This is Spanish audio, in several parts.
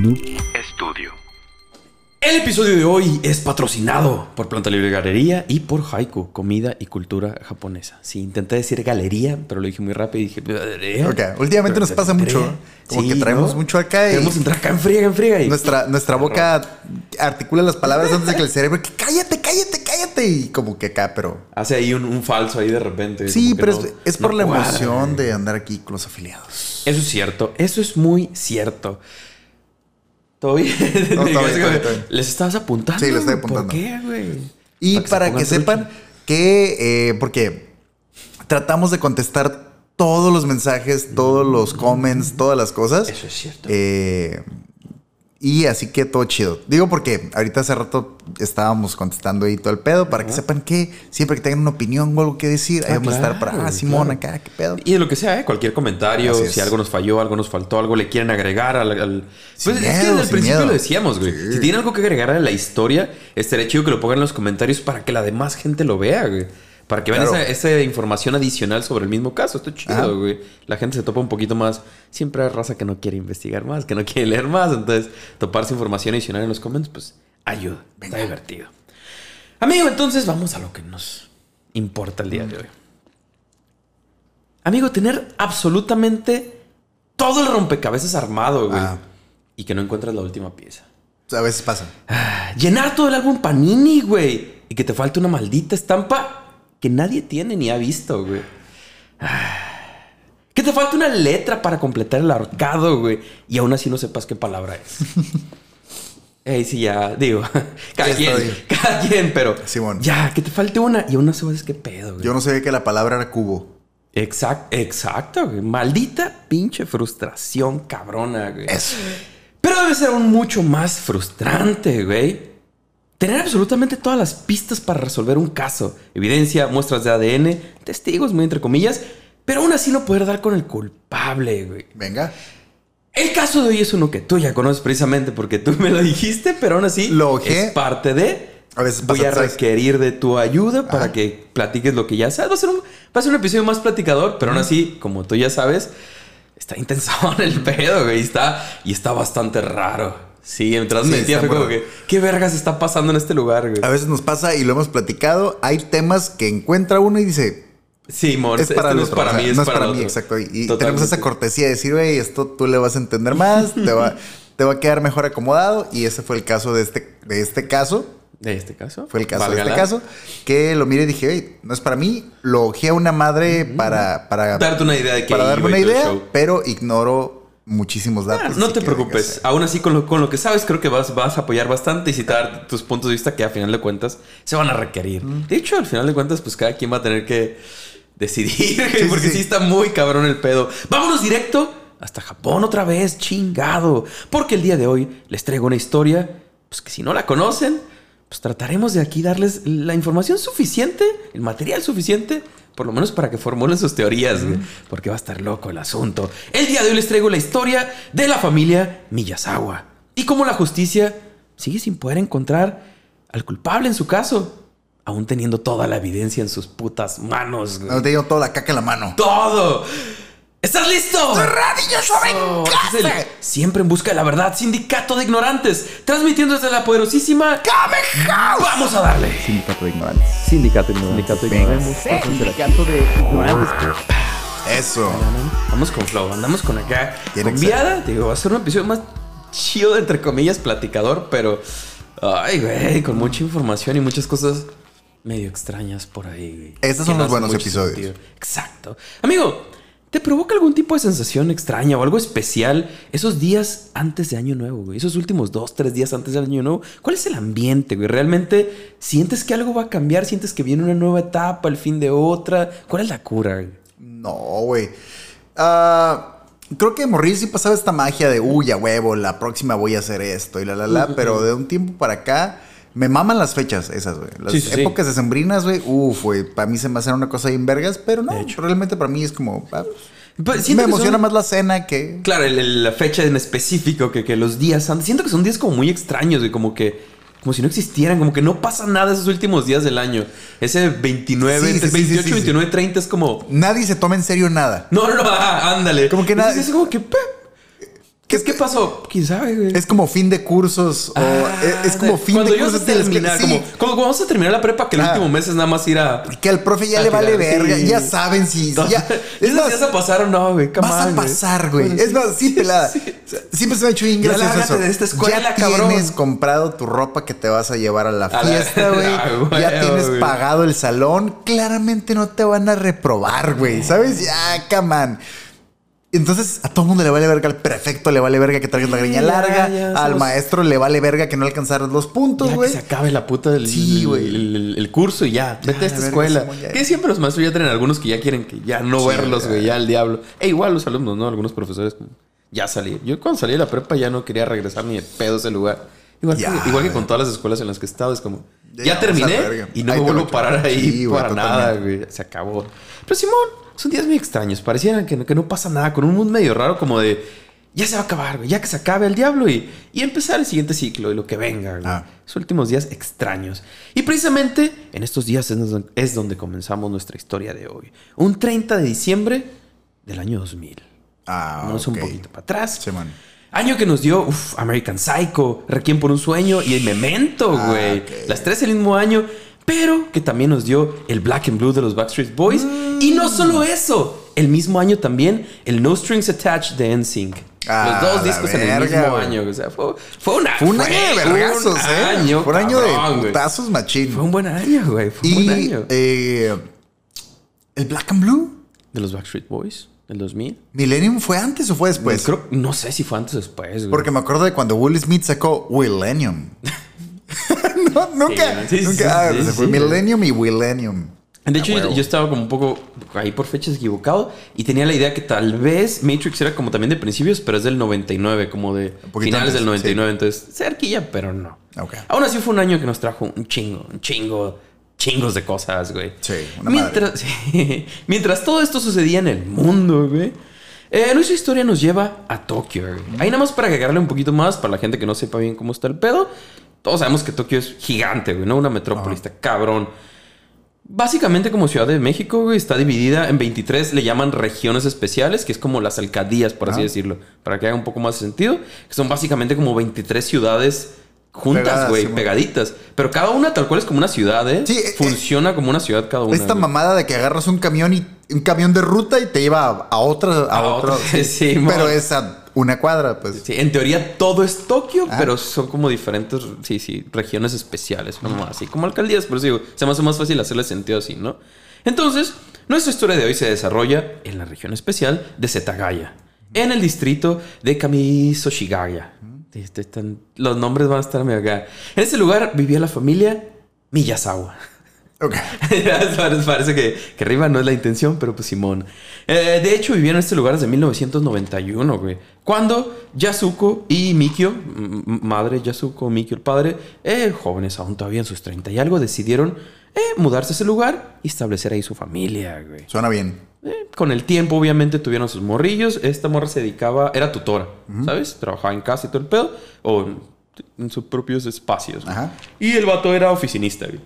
Noob Studio. El episodio de hoy es patrocinado por Planta Libre Galería y por Haiku, comida y cultura japonesa. Sí, intenté decir galería, pero lo dije muy rápido y dije galería. Ok, últimamente nos pasa mucho. Como Sí, que traemos ¿no? mucho acá y Queremos entrar acá en friega, en friega. Y... nuestra, nuestra boca articula las palabras antes de que el cerebro que cállate, cállate, cállate. Y como que acá, pero. Hace ahí un, un falso ahí de repente. Sí, pero no- es, es no por la cuadra. emoción de andar aquí con los afiliados. Eso es cierto, eso es muy cierto. ¿Todo bien? No, todo bien, bien. ¿Les estabas apuntando? Sí, lo estoy apuntando. ¿Por qué, güey? Y para que, sepan que, eh, porque tratamos de contestar todos los mensajes, todos los comments, todas las cosas. Eso es cierto. Eh, y así que todo chido. Digo porque ahorita hace rato estábamos contestando ahí todo el pedo para que sepan que siempre que tengan una opinión o algo que decir, ahí Ah, vamos a estar para, ah, Simón, claro. acá, qué pedo. Y de lo que sea, ¿eh? cualquier comentario, si algo nos falló, algo nos faltó, algo le quieren agregar al... al- Pues es que desde el principio miedo. lo decíamos, güey. Sí. Si tienen algo que agregar a la historia, estaría chido que lo pongan en los comentarios para que la demás gente lo vea, güey. Para que vean esa, esa información adicional sobre el mismo caso. Esto es chido, Ajá. güey. La gente se topa un poquito más. Siempre hay raza que no quiere investigar más, que no quiere leer más. Entonces, toparse información adicional en los comments, pues ayuda. Está divertido. Amigo, entonces vamos a lo que nos importa el día de hoy. Amigo, tener absolutamente todo el rompecabezas armado, güey. Ah. Y que no encuentras la última pieza. A veces pasa. Llenar todo el álbum Panini, güey. Y que te falte una maldita estampa que nadie tiene ni ha visto, güey. Que te falte una letra para completar el arcado, güey. Y aún así no sepas qué palabra es. Ey, sí, ya, digo. Cada quien, cada quien, pero. Simón. Ya, que te falte una y aún no sabes qué pedo, güey. Yo no sabía que la palabra era cubo. Exacto, exacto, güey. Maldita pinche frustración cabrona, güey. Eso. Pero debe ser aún mucho más frustrante, güey. Tener absolutamente todas las pistas para resolver un caso. Evidencia, muestras de ADN, testigos, muy entre comillas. Pero aún así no poder dar con el culpable, güey. Venga. El caso de hoy es uno que tú ya conoces precisamente porque tú me lo dijiste, pero aún así Lo ojé. es parte de... A veces Voy a requerir de tu ayuda para Ajá. que platiques lo que ya sabes. Va a ser un, va a ser un episodio más platicador, pero aún así, como tú ya sabes, está intensón el pedo, güey. Está, y está bastante raro. Sí, mientras Sí, mentía está fue como que, ¿qué vergas está pasando en este lugar, güey? A veces nos pasa y lo hemos platicado. Hay temas que encuentra uno y dice, Sí, amor, es para este no es para mí, es no es para, para el mí, otro. exacto. Y, tenemos esa cortesía de decir, güey, esto tú le vas a entender más, te va, te va a quedar mejor acomodado. Y ese fue el caso de este, de este caso. ¿De este caso? Fue el caso de este caso. Que lo miré y dije, güey, no es para mí. Lo ojé a una madre para, para, Darte una idea de qué para darme una idea, pero ignoro muchísimos datos. no así te preocupes. Aún así, con lo, con lo que sabes, creo que vas, vas a apoyar bastante y citar tus puntos de vista que a final de cuentas se van a requerir. De hecho, al final de cuentas, pues cada quien va a tener que decidir, sí, porque sí, sí. está muy cabrón el pedo. Vámonos directo hasta Japón otra vez, chingado. Porque el día de hoy les traigo una historia, pues que si no la conocen, pues trataremos de aquí darles la información suficiente, el material suficiente, por lo menos para que formulen sus teorías, porque va a estar loco el asunto. El día de hoy les traigo la historia de la familia Miyazawa y cómo la justicia sigue sin poder encontrar al culpable en su caso, aún teniendo toda la evidencia en sus putas manos. güey. No te digo toda la caca en la mano. ¡Todo! ¿Estás listo? ¡Maravilloso, Oh, este es el Siempre en busca de la verdad, sindicato de ignorantes, transmitiendo desde la poderosísima Vamos a darle. Sindicato de ignorantes. Sindicato, sindicato de Venga. ignorantes. Sindicato de ignorantes. Eso. Vamos con flow, andamos con acá. Tiene Con que ser. viada, digo, va a ser un episodio más chido, entre comillas, platicador, pero. Ay, güey, con mucha información y muchas cosas medio extrañas por ahí, güey. Estos son los buenos episodios. sentido. Exacto. Amigo, ¿te provoca algún tipo de sensación extraña o algo especial esos días antes de Año Nuevo, güey? Esos últimos dos, tres días antes del Año Nuevo. ¿Cuál es el ambiente, güey? ¿Realmente sientes que algo va a cambiar? ¿Sientes que viene una nueva etapa, el fin de otra? ¿Cuál es la cura, güey? No, güey. Ah, creo que Morris sí pasaba esta magia de, uy, a huevo, la próxima voy a hacer esto y la, la, la. Pero de un tiempo para acá, me maman las fechas esas, güey. Las Sí, sí, sí. épocas decembrinas, güey, uff, güey. Para mí se me hace una cosa bien vergas, pero no. Realmente para mí es como. ah, Pues, me emociona son- más la cena que. Claro, el- el- la fecha en específico que, que los días antes. Siento que son días como muy extraños, güey, como que. Como si no existieran, como que no pasa nada esos últimos días del año. Ese 29, Sí, sí, sí, 28, sí, sí, 29, 30 es como. Nadie se toma en serio nada. No, no, no, ándale. Como que nada- Entonces Es como que. ¿Qué, ¿Qué pasó? ¿Quién sabe, güey? Es como fin de cursos o Ah, es, es como fin cuando de cursos. que- terminar, sí, como, como cuando vamos a terminar la prepa, que el Ah. último mes es nada más ir a. que al profe ya le vale tirar, verga. sí. Ya saben si. ya, es ¿Esos más, días a pasar o no, güey? Come Vas a on, pasar, güey. Es más, sí, pelada. sí. Siempre se me ha hecho bien Ya gracioso de esta escuela, ya cabrón. tienes comprado tu ropa que te vas a llevar a la A la- fiesta, güey. Ah, güey, ya tienes güey. pagado el salón. Claramente no te van a reprobar, güey. ¿Sabes? Ya, come on. Entonces, a todo el mundo le vale verga, al prefecto le vale verga que traigas la greña Sí, ya, larga, ya, al maestro le vale verga que no alcanzaras los puntos, Ya que güey. se acabe la puta del Sí, güey. el, el- el curso y ya, vete a la esta verga, escuela. Ya. Que siempre los maestros ya tienen algunos que ya quieren que ya no Sí, verlos, ya. güey, ya al diablo. E igual los alumnos, ¿no? Algunos profesores ya salí. Yo cuando salí de la prepa ya no quería regresar ni de pedo a ese lugar. Igual, Ya, que, igual que con güey. todas las escuelas en las que he estado, es como, Ya ya, a terminé y no Ahí me vuelvo a parar ahí Sí, güey, para nada, güey. Se acabó. Pero Simón, son días muy extraños. Parecieran que, no- que no pasa nada, con un mood medio raro como de, ya se va a acabar, güey, ya que se acabe el diablo y, y empezar el siguiente ciclo y lo que venga, güey. Ah. Esos últimos días extraños. Y precisamente en estos días es donde, es donde comenzamos nuestra historia de hoy. Un 30 de diciembre del año 2000. Ah, Vamos un poquito para atrás. Sí, man. Año que nos dio uf, American Psycho, Requiem por un sueño y el Memento, Ah, güey. Las tres el mismo año, pero que también nos dio el Black and Blue de los Backstreet Boys. Y no solo eso, el mismo año también el No Strings Attached de NSYNC. Ah, los dos discos en el mismo año. O sea, fue, fue una, Fue un año de vergazos, un ¿eh? año, Fue un año cabrón, de putazos machín. Fue un buen año, güey. Fue un buen año. eh, el Black and Blue, de los Backstreet Boys, del 2000. Millennium fue antes o fue después? Creo, no sé si fue antes o después, güey. Porque me acuerdo de cuando Will Smith sacó Millennium. no, nunca. Sí, sí, nunca. sí, ah, sí, se sí, fue sí. Millennium y Millennium. De hecho, Ah, yo, estaba como un poco ahí por fechas equivocado y tenía la idea que tal vez Matrix era como también de principios, pero es del 99, como de finales antes, del 99, entonces cerquilla, pero no. Ok. Aún así fue un año que nos trajo un chingo, un chingo, chingos de cosas, güey. Sí, una mientras, mientras todo esto sucedía en el mundo, güey. eh, nuestra historia nos lleva a Tokio. güey. Ahí nada más para agregarle un poquito más, para la gente que no sepa bien cómo está el pedo. Todos sabemos que Tokio es gigante, güey, ¿no? Una metrópoli, está cabrón. Básicamente como Ciudad de México, güey, está dividida en 23, le llaman regiones especiales, que es como las alcaldías, por así decirlo, para que haga un poco más de sentido, que son básicamente como 23 ciudades juntas, güey, pegaditas. Pero cada una tal cual es como una ciudad, ¿eh? Sí, eh, Funciona como una ciudad cada una. Esta mamada de que agarras un camión y un camión de ruta y te lleva a, a otra, a, A otro. otra, sí, mon. pero es a una cuadra, pues. Sí, en teoría todo es Tokio, Ah. pero son como diferentes, sí, sí, regiones especiales, como así, como alcaldías, por eso digo, se me hace más fácil hacerle sentido así, ¿no? Entonces, nuestra historia de hoy se desarrolla en la región especial de Setagaya, en el distrito de Kamisoshigaya. Este, los nombres van a estar medio acá. En ese lugar vivía la familia Miyazawa. Ok. Parece- que, que arriba no es la intención, pero pues Simón. Eh, de hecho, vivieron en este lugar desde 1991, güey. Cuando Yasuko y Mikio, madre Yasuko, Mikio el padre, eh, jóvenes aún todavía en sus 30 y algo, decidieron eh, mudarse a ese lugar y establecer ahí su familia, güey. Suena bien. Eh, con el tiempo, obviamente, tuvieron sus morrillos. Esta morra se dedicaba, era tutora, ¿sabes? Trabajaba en casa y todo el pedo, o en, sus propios espacios. Ajá. Y el vato era oficinista, güey.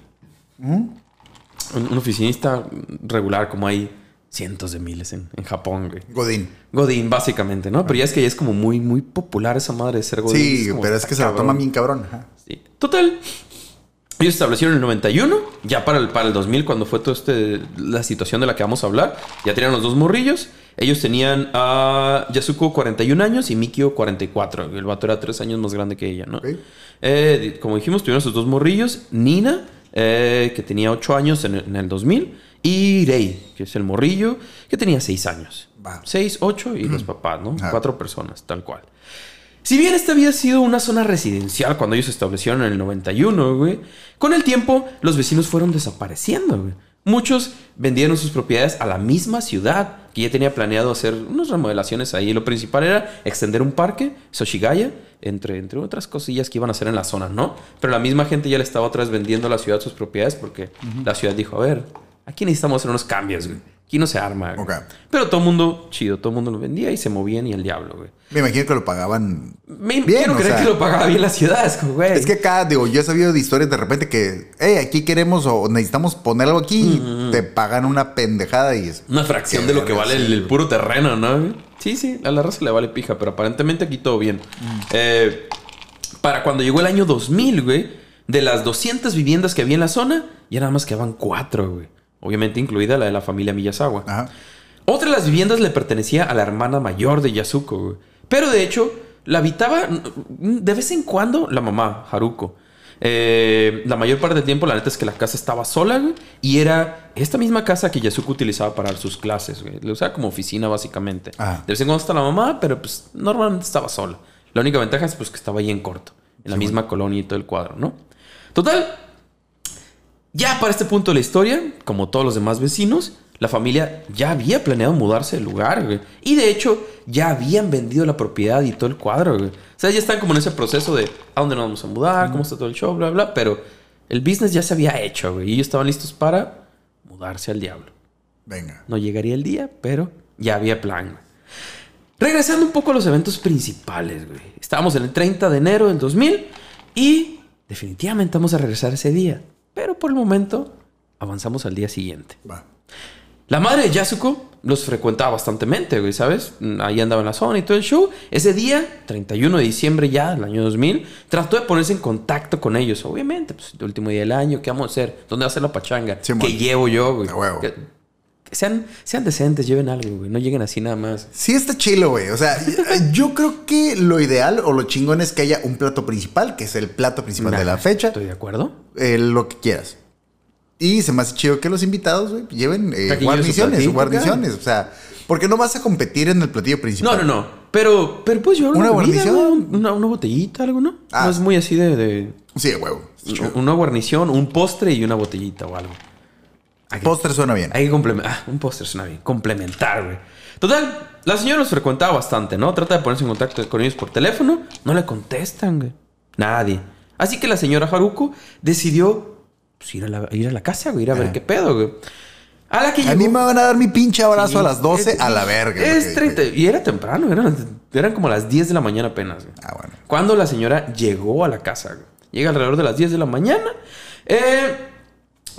Un, un oficinista regular, como hay cientos de miles en, en Japón, güey. Godín. Godín, básicamente, ¿no? Pero ya es que ya es como muy, muy popular esa madre de ser Godín. Sí, pero es que se lo toman bien cabrón. Ajá. Sí. Total. Ellos se establecieron en el 91, ya para el, para el 2000, cuando fue toda este, la situación de la que vamos a hablar, ya tenían los dos morrillos. Ellos tenían a Yasuko 41 años y Mikio 44. El vato era 3 años más grande que ella, ¿no? Eh, como dijimos, tuvieron sus dos morrillos. Nina, eh, que tenía 8 años en el, en el 2000. Y Rei, que es el morrillo, que tenía 6 años. Va. 6, 8 y los papás, ¿no? Ah. Cuatro personas, tal cual. Si bien esta había sido una zona residencial cuando ellos se establecieron en el 91, güey, con el tiempo los vecinos fueron desapareciendo, güey. Muchos vendieron sus propiedades a la misma ciudad, que ya tenía planeado hacer unas remodelaciones ahí. Lo principal era extender un parque, Soshigaya, entre, entre otras cosillas que iban a hacer en la zona, ¿no? Pero la misma gente ya le estaba otra vez vendiendo a la ciudad sus propiedades porque la ciudad dijo, a ver, aquí necesitamos hacer unos cambios, güey. Aquí no se arma, güey. Ok. Pero todo el mundo, chido, todo el mundo lo vendía y se movían y el diablo, güey. Me imagino que lo pagaban. Me Bien, quiero creer sea. que lo pagaba bien la ciudad. Es güey. Es que acá, digo, yo he sabido de historias de repente que, hey, aquí queremos o necesitamos poner algo aquí y te pagan una pendejada y es. Una fracción de lo que vale el, puro terreno, ¿no? Sí, Sí, a la raza le vale pija, pero aparentemente aquí todo bien. Eh, para cuando llegó el año 2000, güey, de las 200 viviendas que había en la zona, ya nada más quedaban cuatro, güey. Obviamente incluida la de la familia Miyazawa. Ajá. Otra de las viviendas le pertenecía a la hermana mayor de Yasuko, güey. Pero de hecho, la habitaba mm, de vez en cuando la mamá, Haruko. Eh, la mayor parte del tiempo, la neta es que la casa estaba sola, güey. Y era esta misma casa que Yasuko utilizaba para sus clases, güey. La usaba como oficina, básicamente. Ajá. De vez en cuando está la mamá, pero pues normalmente estaba sola. La única ventaja es pues que estaba ahí en corto. En la misma colonia y todo el cuadro, ¿no? Total, ya para este punto de la historia, como todos los demás vecinos, la familia ya había planeado mudarse del lugar, güey. Y de hecho, ya habían vendido la propiedad y todo el cuadro, güey. O sea, ya están como en ese proceso de a dónde nos vamos a mudar, cómo está todo el show, bla, bla. Pero el business ya se había hecho, güey. Y ellos estaban listos para mudarse al diablo. Venga. No llegaría el día, pero ya había plan. güey. Regresando un poco a los eventos principales, güey. Estábamos en el 30 de enero del 2000 y definitivamente vamos a regresar ese día. Pero por el momento avanzamos al día siguiente. Va. La madre de Yasuko los frecuentaba bastantemente, güey, ¿sabes? Ahí andaba en la zona y todo el show. Ese día, 31 de diciembre ya, del año 2000, trató de ponerse en contacto con ellos. Obviamente, pues el último día del año, ¿qué vamos a hacer? ¿Dónde va a ser la pachanga? Sí, ¿Qué llevo yo, güey? A huevo. Que, sean, sean decentes, lleven algo, güey. No lleguen así nada más. Sí está chilo, güey. O sea, yo creo que lo ideal o lo chingón es que haya un plato principal, que es el plato principal de la fecha. Estoy de acuerdo. eh, lo que quieras. Y se me hace chido que los invitados, güey, lleven eh, guarniciones, platito, guarniciones. O sea, porque no vas a competir en el platillo No, principal. no, no. Pero, pero puedes llevar ¿Una una, guarnición? güey, una, una botellita, algo, ¿no? Ah. No es muy así de, de- Sí, de huevo. una guarnición, un postre y una botellita o algo. Postre suena bien. Hay que complementar. Ah, un postre suena bien. Complementar, güey. Total, la señora los frecuentaba bastante, ¿no? Trata de ponerse en contacto con ellos por teléfono. No le contestan, güey. Nadie. Así que la señora Haruko decidió pues, ir, a la, ir a la casa, güey. Ir a ver Ah. qué pedo, güey. A la que A mí llegó- me van a dar mi pinche abrazo Sí, a las 12 es- a la verga. Es porque- 30. Y era temprano, eran, eran como las 10 de la mañana apenas. güey. Ah, bueno. Cuando la señora llegó a la casa. güey. Llega alrededor de las 10 de la mañana. Eh,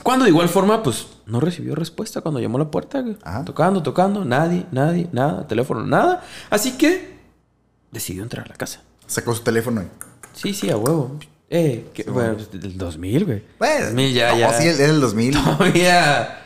cuando de igual forma, pues no recibió respuesta cuando llamó a la puerta. Ajá. Tocando, tocando, nadie, nadie, nada, teléfono, nada. Así que decidió entrar a la casa. Sacó su teléfono y... Sí, sí, a huevo. Eh, que- bueno, pues, del 2000, güey. Bueno, 2000 ya, no, ya. sí, era el 2000. Todavía.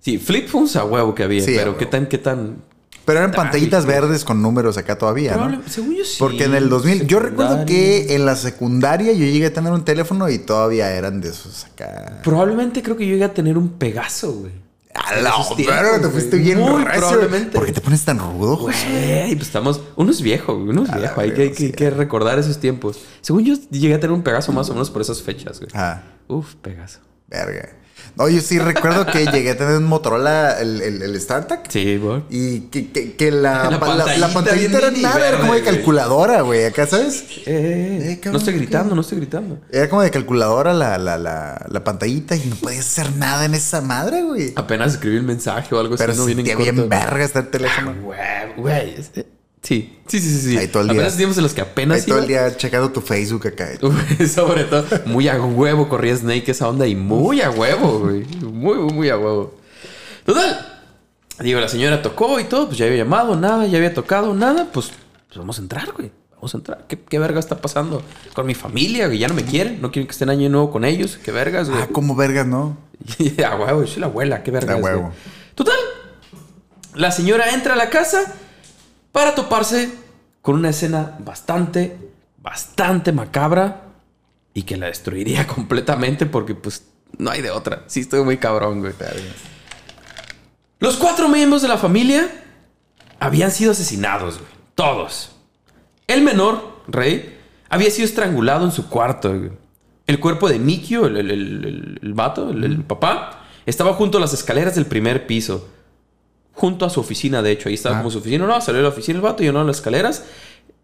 Sí, flip phones a huevo que había, Sí, pero qué tan, qué tan. Pero eran Ah, pantallitas verdes con números acá todavía, según yo sí. Porque en el 2000, yo recuerdo que en la secundaria yo llegué a tener un teléfono y todavía eran de esos acá. Probablemente creo que yo llegué a tener un Pegaso, güey. A la verga, te fuiste bien Muy recio. probablemente. ¿Por qué te pones tan rudo? Güey, pues estamos. Uno es viejo, güey. Uno es viejo. Hay que, que recordar esos tiempos. Según yo, llegué a tener un Pegaso más o menos por esas fechas, güey. Ah, Uf, Pegaso. verga. No, yo sí recuerdo que llegué a tener un Motorola, el, el, el StarTAC. Sí, güey. Y que, que, que la, La pa- la, la pantallita era nada, era como de güey. calculadora, güey. Acá, ¿sabes? Eh, eh, Eh, cabrón, no estoy ¿qué? gritando, no estoy gritando. Era como de calculadora la, la, la, la pantallita y no podías hacer nada en esa madre, güey. Apenas escribí el mensaje o algo Pero así. No sí, viene te en bien verga este Ah, teléfono. Güey, güey. eh, Sí, sí, sí, sí. Ahí todo el día. Apenas tiempos en los que apenas Ahí todo el iba- día checando tu Facebook acá. Güey, Sobre todo, muy a huevo corría Snake esa onda y muy a huevo, güey. Muy, muy, muy a huevo. Total. Digo, la señora tocó y todo, pues ya había llamado, nada, ya había tocado, nada, pues, pues vamos a entrar, güey. Vamos a entrar. ¿Qué, qué verga está pasando con mi familia, güey? Ya no me quieren, no quieren que estén año nuevo con ellos. ¿Qué vergas, güey? Ah, como vergas, ¿no? a huevo, yo soy la abuela, qué vergas. A güey. huevo. Total. La señora entra a la casa para toparse con una escena bastante, bastante macabra y que la destruiría completamente porque pues no hay de otra. Sí, estoy muy cabrón, güey. Los cuatro miembros de la familia habían sido asesinados, güey. Todos. El menor, Rey, había sido estrangulado en su cuarto, güey. El cuerpo de Mikio, el, el, el, el- vato, el papá, estaba junto a las escaleras del primer piso. Junto a su oficina, de hecho. Ahí estaba Ah. como su oficina. No, salió de la oficina el vato y yo no a las escaleras.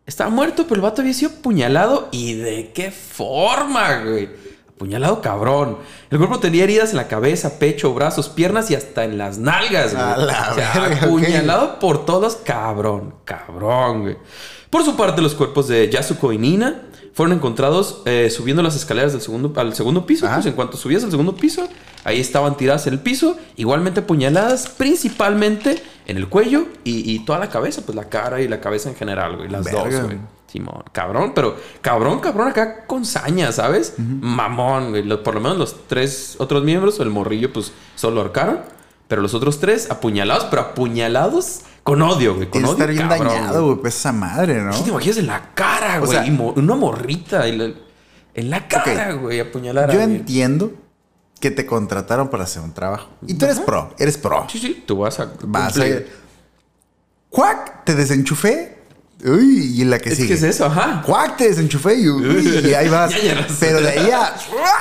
Estaba muerto, pero el vato había sido apuñalado. ¿Y de qué forma, güey? Apuñalado cabrón. El cuerpo tenía heridas en la cabeza, pecho, brazos, piernas y hasta en las nalgas, güey. A la O sea, verga, ok. apuñalado por todos, cabrón, cabrón, güey. Por su parte, los cuerpos de Yasuko y Nina fueron encontrados eh, subiendo las escaleras del segundo, al segundo piso. Ajá. Pues en cuanto subías al segundo piso, ahí estaban tiradas en el piso, igualmente apuñaladas, principalmente en el cuello y, y toda la cabeza, pues la cara y la cabeza en general, güey. Las Verga. dos, güey. Simón, cabrón, pero cabrón, cabrón acá con saña, ¿sabes? Mamón, güey. Por lo menos los tres otros miembros, el morrillo, pues solo lo ahorcaron. Pero los otros tres apuñalados, pero apuñalados con odio, güey. Con odio, estar bien cabrón, dañado, güey. Pues esa madre, ¿no? ¿Qué te imaginas en la cara, O güey? sea- Y mo- una morrita. la- en la cara, güey, apuñalar a Yo entiendo que te contrataron para hacer un trabajo. Y tú eres pro, eres pro. Sí, sí, tú vas a. Vas a... ¡Cuac! Te desenchufé. Uy, y la que Es sigue. que es eso, ajá. ¡Cuac! Te desenchufé y, uy, y ahí vas. Ya, ya. Pero de ahí a...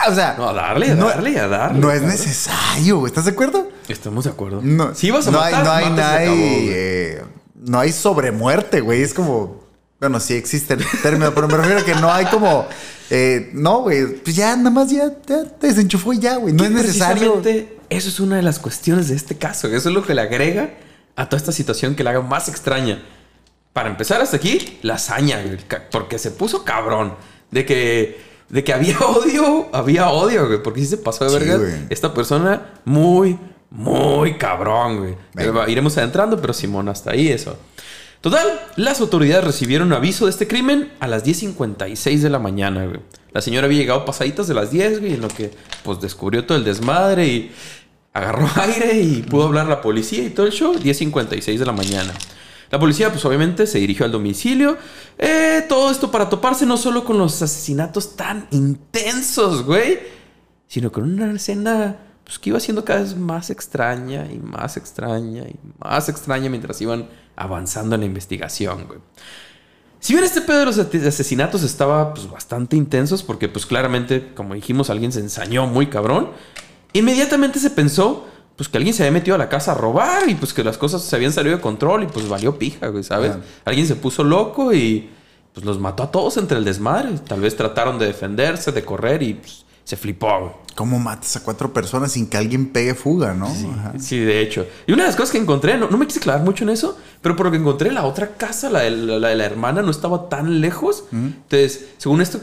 O sea... No, a darle, a darle, a darle, No es necesario. ¿Estás de acuerdo? Estamos de acuerdo. No, si vas a no matar, hay, no hay, no hay, eh, no hay sobremuerte, güey. Es como, bueno, sí existe el término, pero me refiero a que no hay como, eh, no, güey, pues ya nada más ya, ya te desenchufó y ya, güey. No es necesario. Eso es una de las cuestiones de este caso. Eso es lo que le agrega a toda esta situación que la haga más extraña. Para empezar hasta aquí, la hazaña, güey, porque se puso cabrón. De que, de que había odio, había odio, güey, porque sí se pasó de verga. Esta persona muy, muy cabrón, güey. Venga. Iremos adentrando, pero Simón, hasta ahí eso. Total, las autoridades recibieron aviso de este crimen a las 10.56 de la mañana, güey. La señora había llegado pasaditas de las 10, güey, en lo que pues descubrió todo el desmadre y agarró aire y pudo hablar la policía y todo el show. 10.56 de la mañana. La policía, pues obviamente, se dirigió al domicilio. Eh, todo esto para toparse no solo con los asesinatos tan intensos, güey, sino con una escena pues, que iba siendo cada vez más extraña y más extraña y más extraña mientras iban avanzando en la investigación, güey. Si bien este pedo de los asesinatos estaba pues, bastante intensos, porque pues claramente, como dijimos, alguien se ensañó muy cabrón, inmediatamente se pensó pues que alguien se había metido a la casa a robar y pues que las cosas se habían salido de control y pues valió pija, güey, ¿sabes? Alguien se puso loco y pues los mató a todos entre el desmadre. Tal vez trataron de defenderse, de correr y pues, se flipó, güey. ¿Cómo matas a cuatro personas sin que alguien pegue fuga, no? Ajá. Sí, de hecho. Y una de las cosas que encontré, no, no me quise clavar mucho en eso, pero por lo que encontré, la otra casa, la de la, la de la hermana, no estaba tan lejos. Entonces, según esto,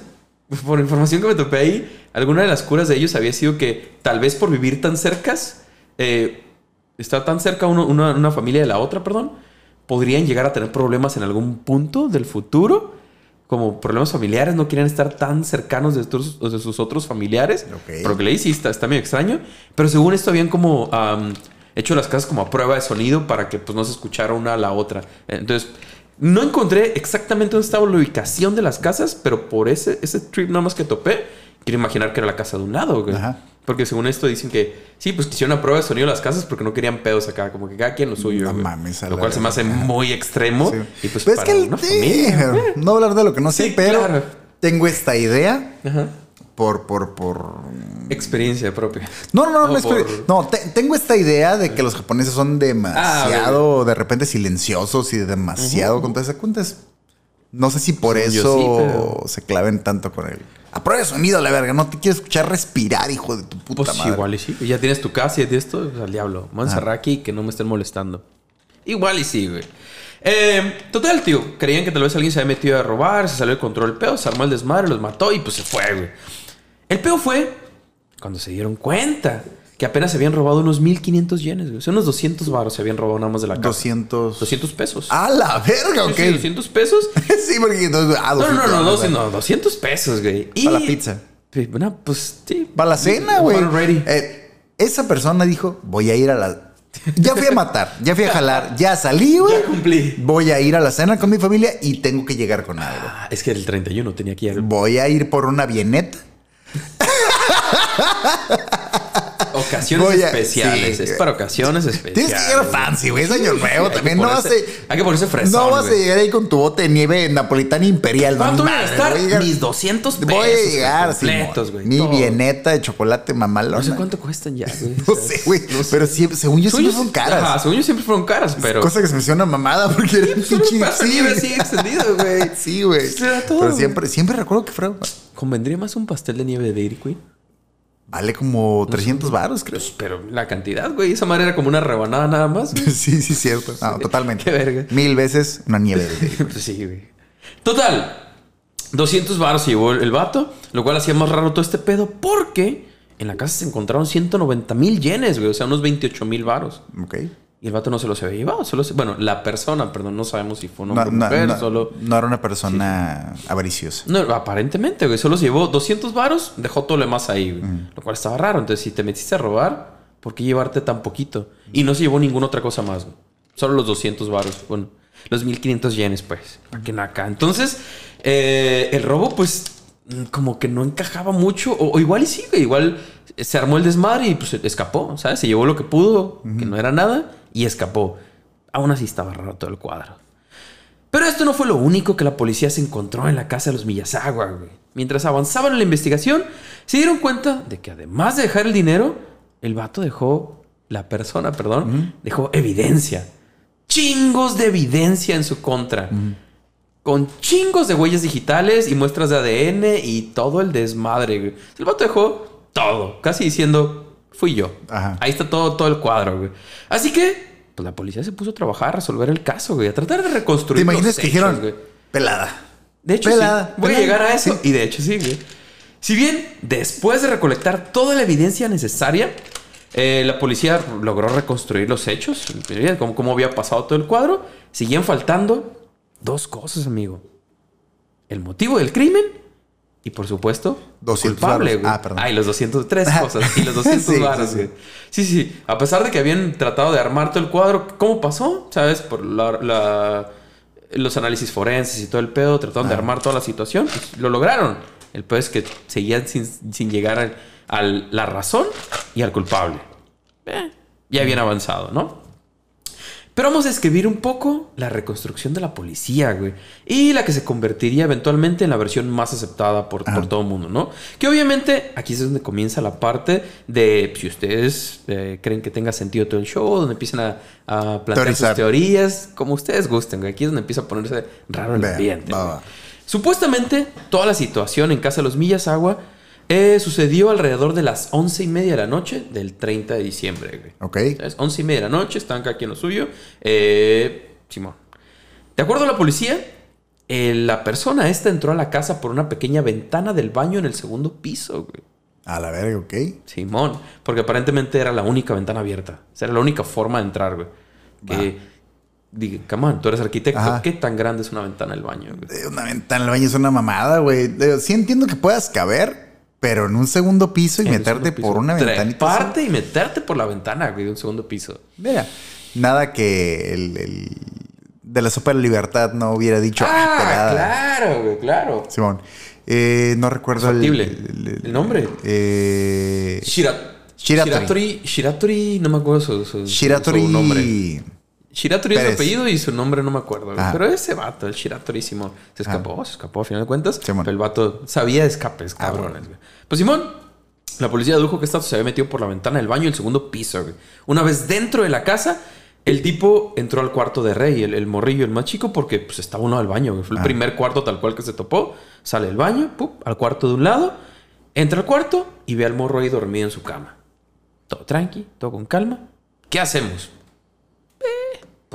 por información que me topé ahí, alguna de las curas de ellos había sido que tal vez por vivir tan cercas, eh, está tan cerca uno- una, una familia de la otra, perdón, podrían llegar a tener problemas en algún punto del futuro. Como problemas familiares, no quieren estar tan cercanos de, sus- de sus otros familiares. Ok. Pero que leí sí está, está medio extraño. Pero según esto habían como hecho las casas como a prueba de sonido para que pues no se escuchara una a la otra. Entonces, no encontré exactamente dónde estaba la ubicación de las casas, pero por ese, ese trip nada más que topé, quiero imaginar que era la casa de un lado, güey. Ajá. Porque según esto dicen que sí, pues quisieron a prueba de sonido las casas porque no querían pedos acá, como que cada quien lo suyo. No güey. mames, Lo cual se me hace muy extremo. Sí. Y pues, Pues es para que el- una sí, familia. eh. no hablar de lo que no sé, Sí, pero claro. tengo esta idea Ajá. Por, por, por. Experiencia propia. No, no, no, no, por- no te- tengo esta idea de que los japoneses son demasiado, Ah, de repente silenciosos y demasiado con todas esas cuentas. No sé si por eso sí, pero- se claven tanto con él. A prueba de sonido, la verga. No te quiero escuchar respirar, hijo de tu puta Pues madre. igual y sí. Ya tienes tu casa y de esto, pues, al diablo. Me voy a encerrar aquí y que no me estén molestando. Igual y sí, güey. Eh, total, tío. Creían que tal vez alguien se había metido a robar, se salió de control el peo, se armó el desmadre, los mató y pues se fue, güey. El peo fue cuando se dieron cuenta que apenas se habían robado unos 1500 yenes, güey. O sea, unos 200 baros se habían robado nada más de la casa. 200. 200 pesos. ¡A la verga! Sí, Ok. sí, 200 pesos. sí, porque entonces. Ah, No, no, no, 200, no, 200, no, 200 pesos, güey. Y... Para la pizza. Bueno, pues sí. Para la cena, güey. Eh, esa persona dijo: Voy a ir a la. Ya fui a matar, ya fui a jalar, ya salí, güey. Ya cumplí. Voy a ir a la cena con mi familia y tengo que llegar con algo. Ah, es que el 31 tenía que ir. Voy a ir por una bieneta. Ocasiones Voy a- especiales. sí. es para ocasiones especiales. Tienes que llegar fancy, güey. Es año nuevo también. No vas a, hay que ponerse fresón, No vas a güey. llegar ahí con tu bote de nieve napolitana imperial. ¿Cuánto voy a mames, gastar? voy a llegar- Mis 200 pesos. Voy a llegar, güey, completos, güey. Mi todo. bieneta de chocolate mamalona. No sé cuánto cuestan ya, güey. No sé, güey. Pero siempre, según yo, siempre son caras. Ajá, según yo siempre fueron caras, pero. Cosa que se me hacía una mamada porque era Pues, un pinche- pedazo de nieve así extendido, güey. Sí, güey. Todo, Pero güey. siempre, siempre recuerdo que fue. Convendría más un pastel de nieve de Dairy Queen. Vale como 300 baros, creo. Pues, pero la cantidad, güey. Esa madre era como una rebanada nada más. güey. Sí, sí, cierto. No, totalmente. Qué verga. Mil veces una nieve. de- Pues sí, güey. Total. 200 baros se llevó el, el vato, lo cual hacía más raro todo este pedo porque en la casa se encontraron 190 mil yenes, güey. O sea, unos 28 mil varos. Ok. Y el vato no se los había llevado. Solo se- bueno, la persona, perdón, no sabemos si fue un No, hombre o no- mujer, no- solo... no era una persona avariciosa. No, aparentemente, güey. Solo se llevó 200 varos, dejó todo lo demás ahí, güey. Lo cual estaba raro. Entonces, si te metiste a robar, ¿por qué llevarte tan poquito? Y no se llevó ninguna otra cosa más, güey. Solo los 200 varos. Bueno, los 1500 yenes, pues. Aquí en acá. Entonces, eh, el robo, pues, mm, como que no encajaba mucho. O, o igual y sí, güey. Igual se armó el desmadre y pues escapó, ¿sabes? Se llevó lo que pudo, que no era nada, y escapó. Aún así estaba raro todo el cuadro. Pero esto no fue lo único que la policía se encontró en la casa de los Miyazawa, güey. Mientras avanzaban en la investigación, se dieron cuenta de que además de dejar el dinero, el vato dejó, la persona, perdón, dejó evidencia. Chingos de evidencia en su contra. Con chingos de huellas digitales y muestras de ADN y todo el desmadre, güey. El vato dejó todo, casi diciendo, fui yo. Ajá. Ahí está todo, todo el cuadro, güey. Así que, pues la policía se puso a trabajar a resolver el caso, güey. A tratar de reconstruir ¿Te imaginas los que hechos, dijeron güey. pelada? De hecho, Pelada, sí. Voy a llegar a eso. Sí. Y de hecho, sí, güey. Si bien, después de recolectar toda la evidencia necesaria, eh, la policía logró reconstruir los hechos, cómo, cómo había pasado todo el cuadro, seguían faltando dos cosas, amigo. El motivo del crimen y, por supuesto, 200 culpable. Ah, perdón. Ay, los 200, tres cosas. Y los 200 Sí, varos, sí. Sí, sí. A pesar de que habían tratado de armar todo el cuadro, ¿cómo pasó? ¿Sabes? Por la, la- los análisis forenses y todo el pedo, trataron de Ah. armar toda la situación. Pues, lo lograron. El pedo es que seguían sin, sin llegar a la razón y al culpable. Eh, ya habían avanzado, ¿no? Pero vamos a escribir un poco la reconstrucción de la policía, güey. Y la que se convertiría eventualmente en la versión más aceptada por, por todo el mundo, ¿no? Que obviamente aquí es donde comienza la parte de si ustedes eh, creen que tenga sentido todo el show, donde empiezan a, a plantear sus teorías, como ustedes gusten, güey. Aquí es donde empieza a ponerse raro el ambiente. va, güey. va. Supuestamente, toda la situación en casa de los Millasagua eh, sucedió alrededor de las once y media de la noche del 30 de diciembre, güey. Ok. ¿Sabes? 11 y media de la noche, están cada quien lo suyo. Eh, Simón. De acuerdo a la policía, eh, la persona esta entró a la casa por una pequeña ventana del baño en el segundo piso, güey. A la verga, ok. Simón. Porque aparentemente era la única ventana abierta. O sea, era la única forma de entrar, güey. Que. Diga, come on, tú eres arquitecto. Ajá. ¿Qué tan grande es una ventana del baño, güey? Eh, Una ventana en el baño es una mamada, güey. Sí entiendo que puedas caber, pero en un segundo piso y En el meterte segundo por piso. una ventanita. Treparte y meterte por la ventana, güey, de un segundo piso. Mira, nada que el, el de la sopa de la libertad no hubiera dicho. Ah, pelada". claro, güey, claro. Simón. Eh, no recuerdo el, Factible. ¿El nombre? Eh, Shira- Shiratori. Shiratori. Shiratori, no me acuerdo su, su- su- Shiratori. su nombre. Shiratori es su apellido y su nombre no me acuerdo. güey. Ah. Pero ese vato, el Shiratorísimo, se escapó, se escapó a final de cuentas. Simón. Pero el vato sabía de escapes, Ah, cabrones. güey. Pues Simón, la policía dedujo que vato se había metido por la ventana del baño del segundo piso. güey. Una vez dentro de la casa, el tipo entró al cuarto de Rey, el, el morrillo, el más chico, porque pues, estaba uno del baño. güey. Fue el Ah. primer cuarto tal cual que se topó. Sale del baño, pup, al cuarto de un lado, entra al cuarto y ve al morro ahí dormido en su cama. Todo tranqui, todo con calma. ¿Qué hacemos?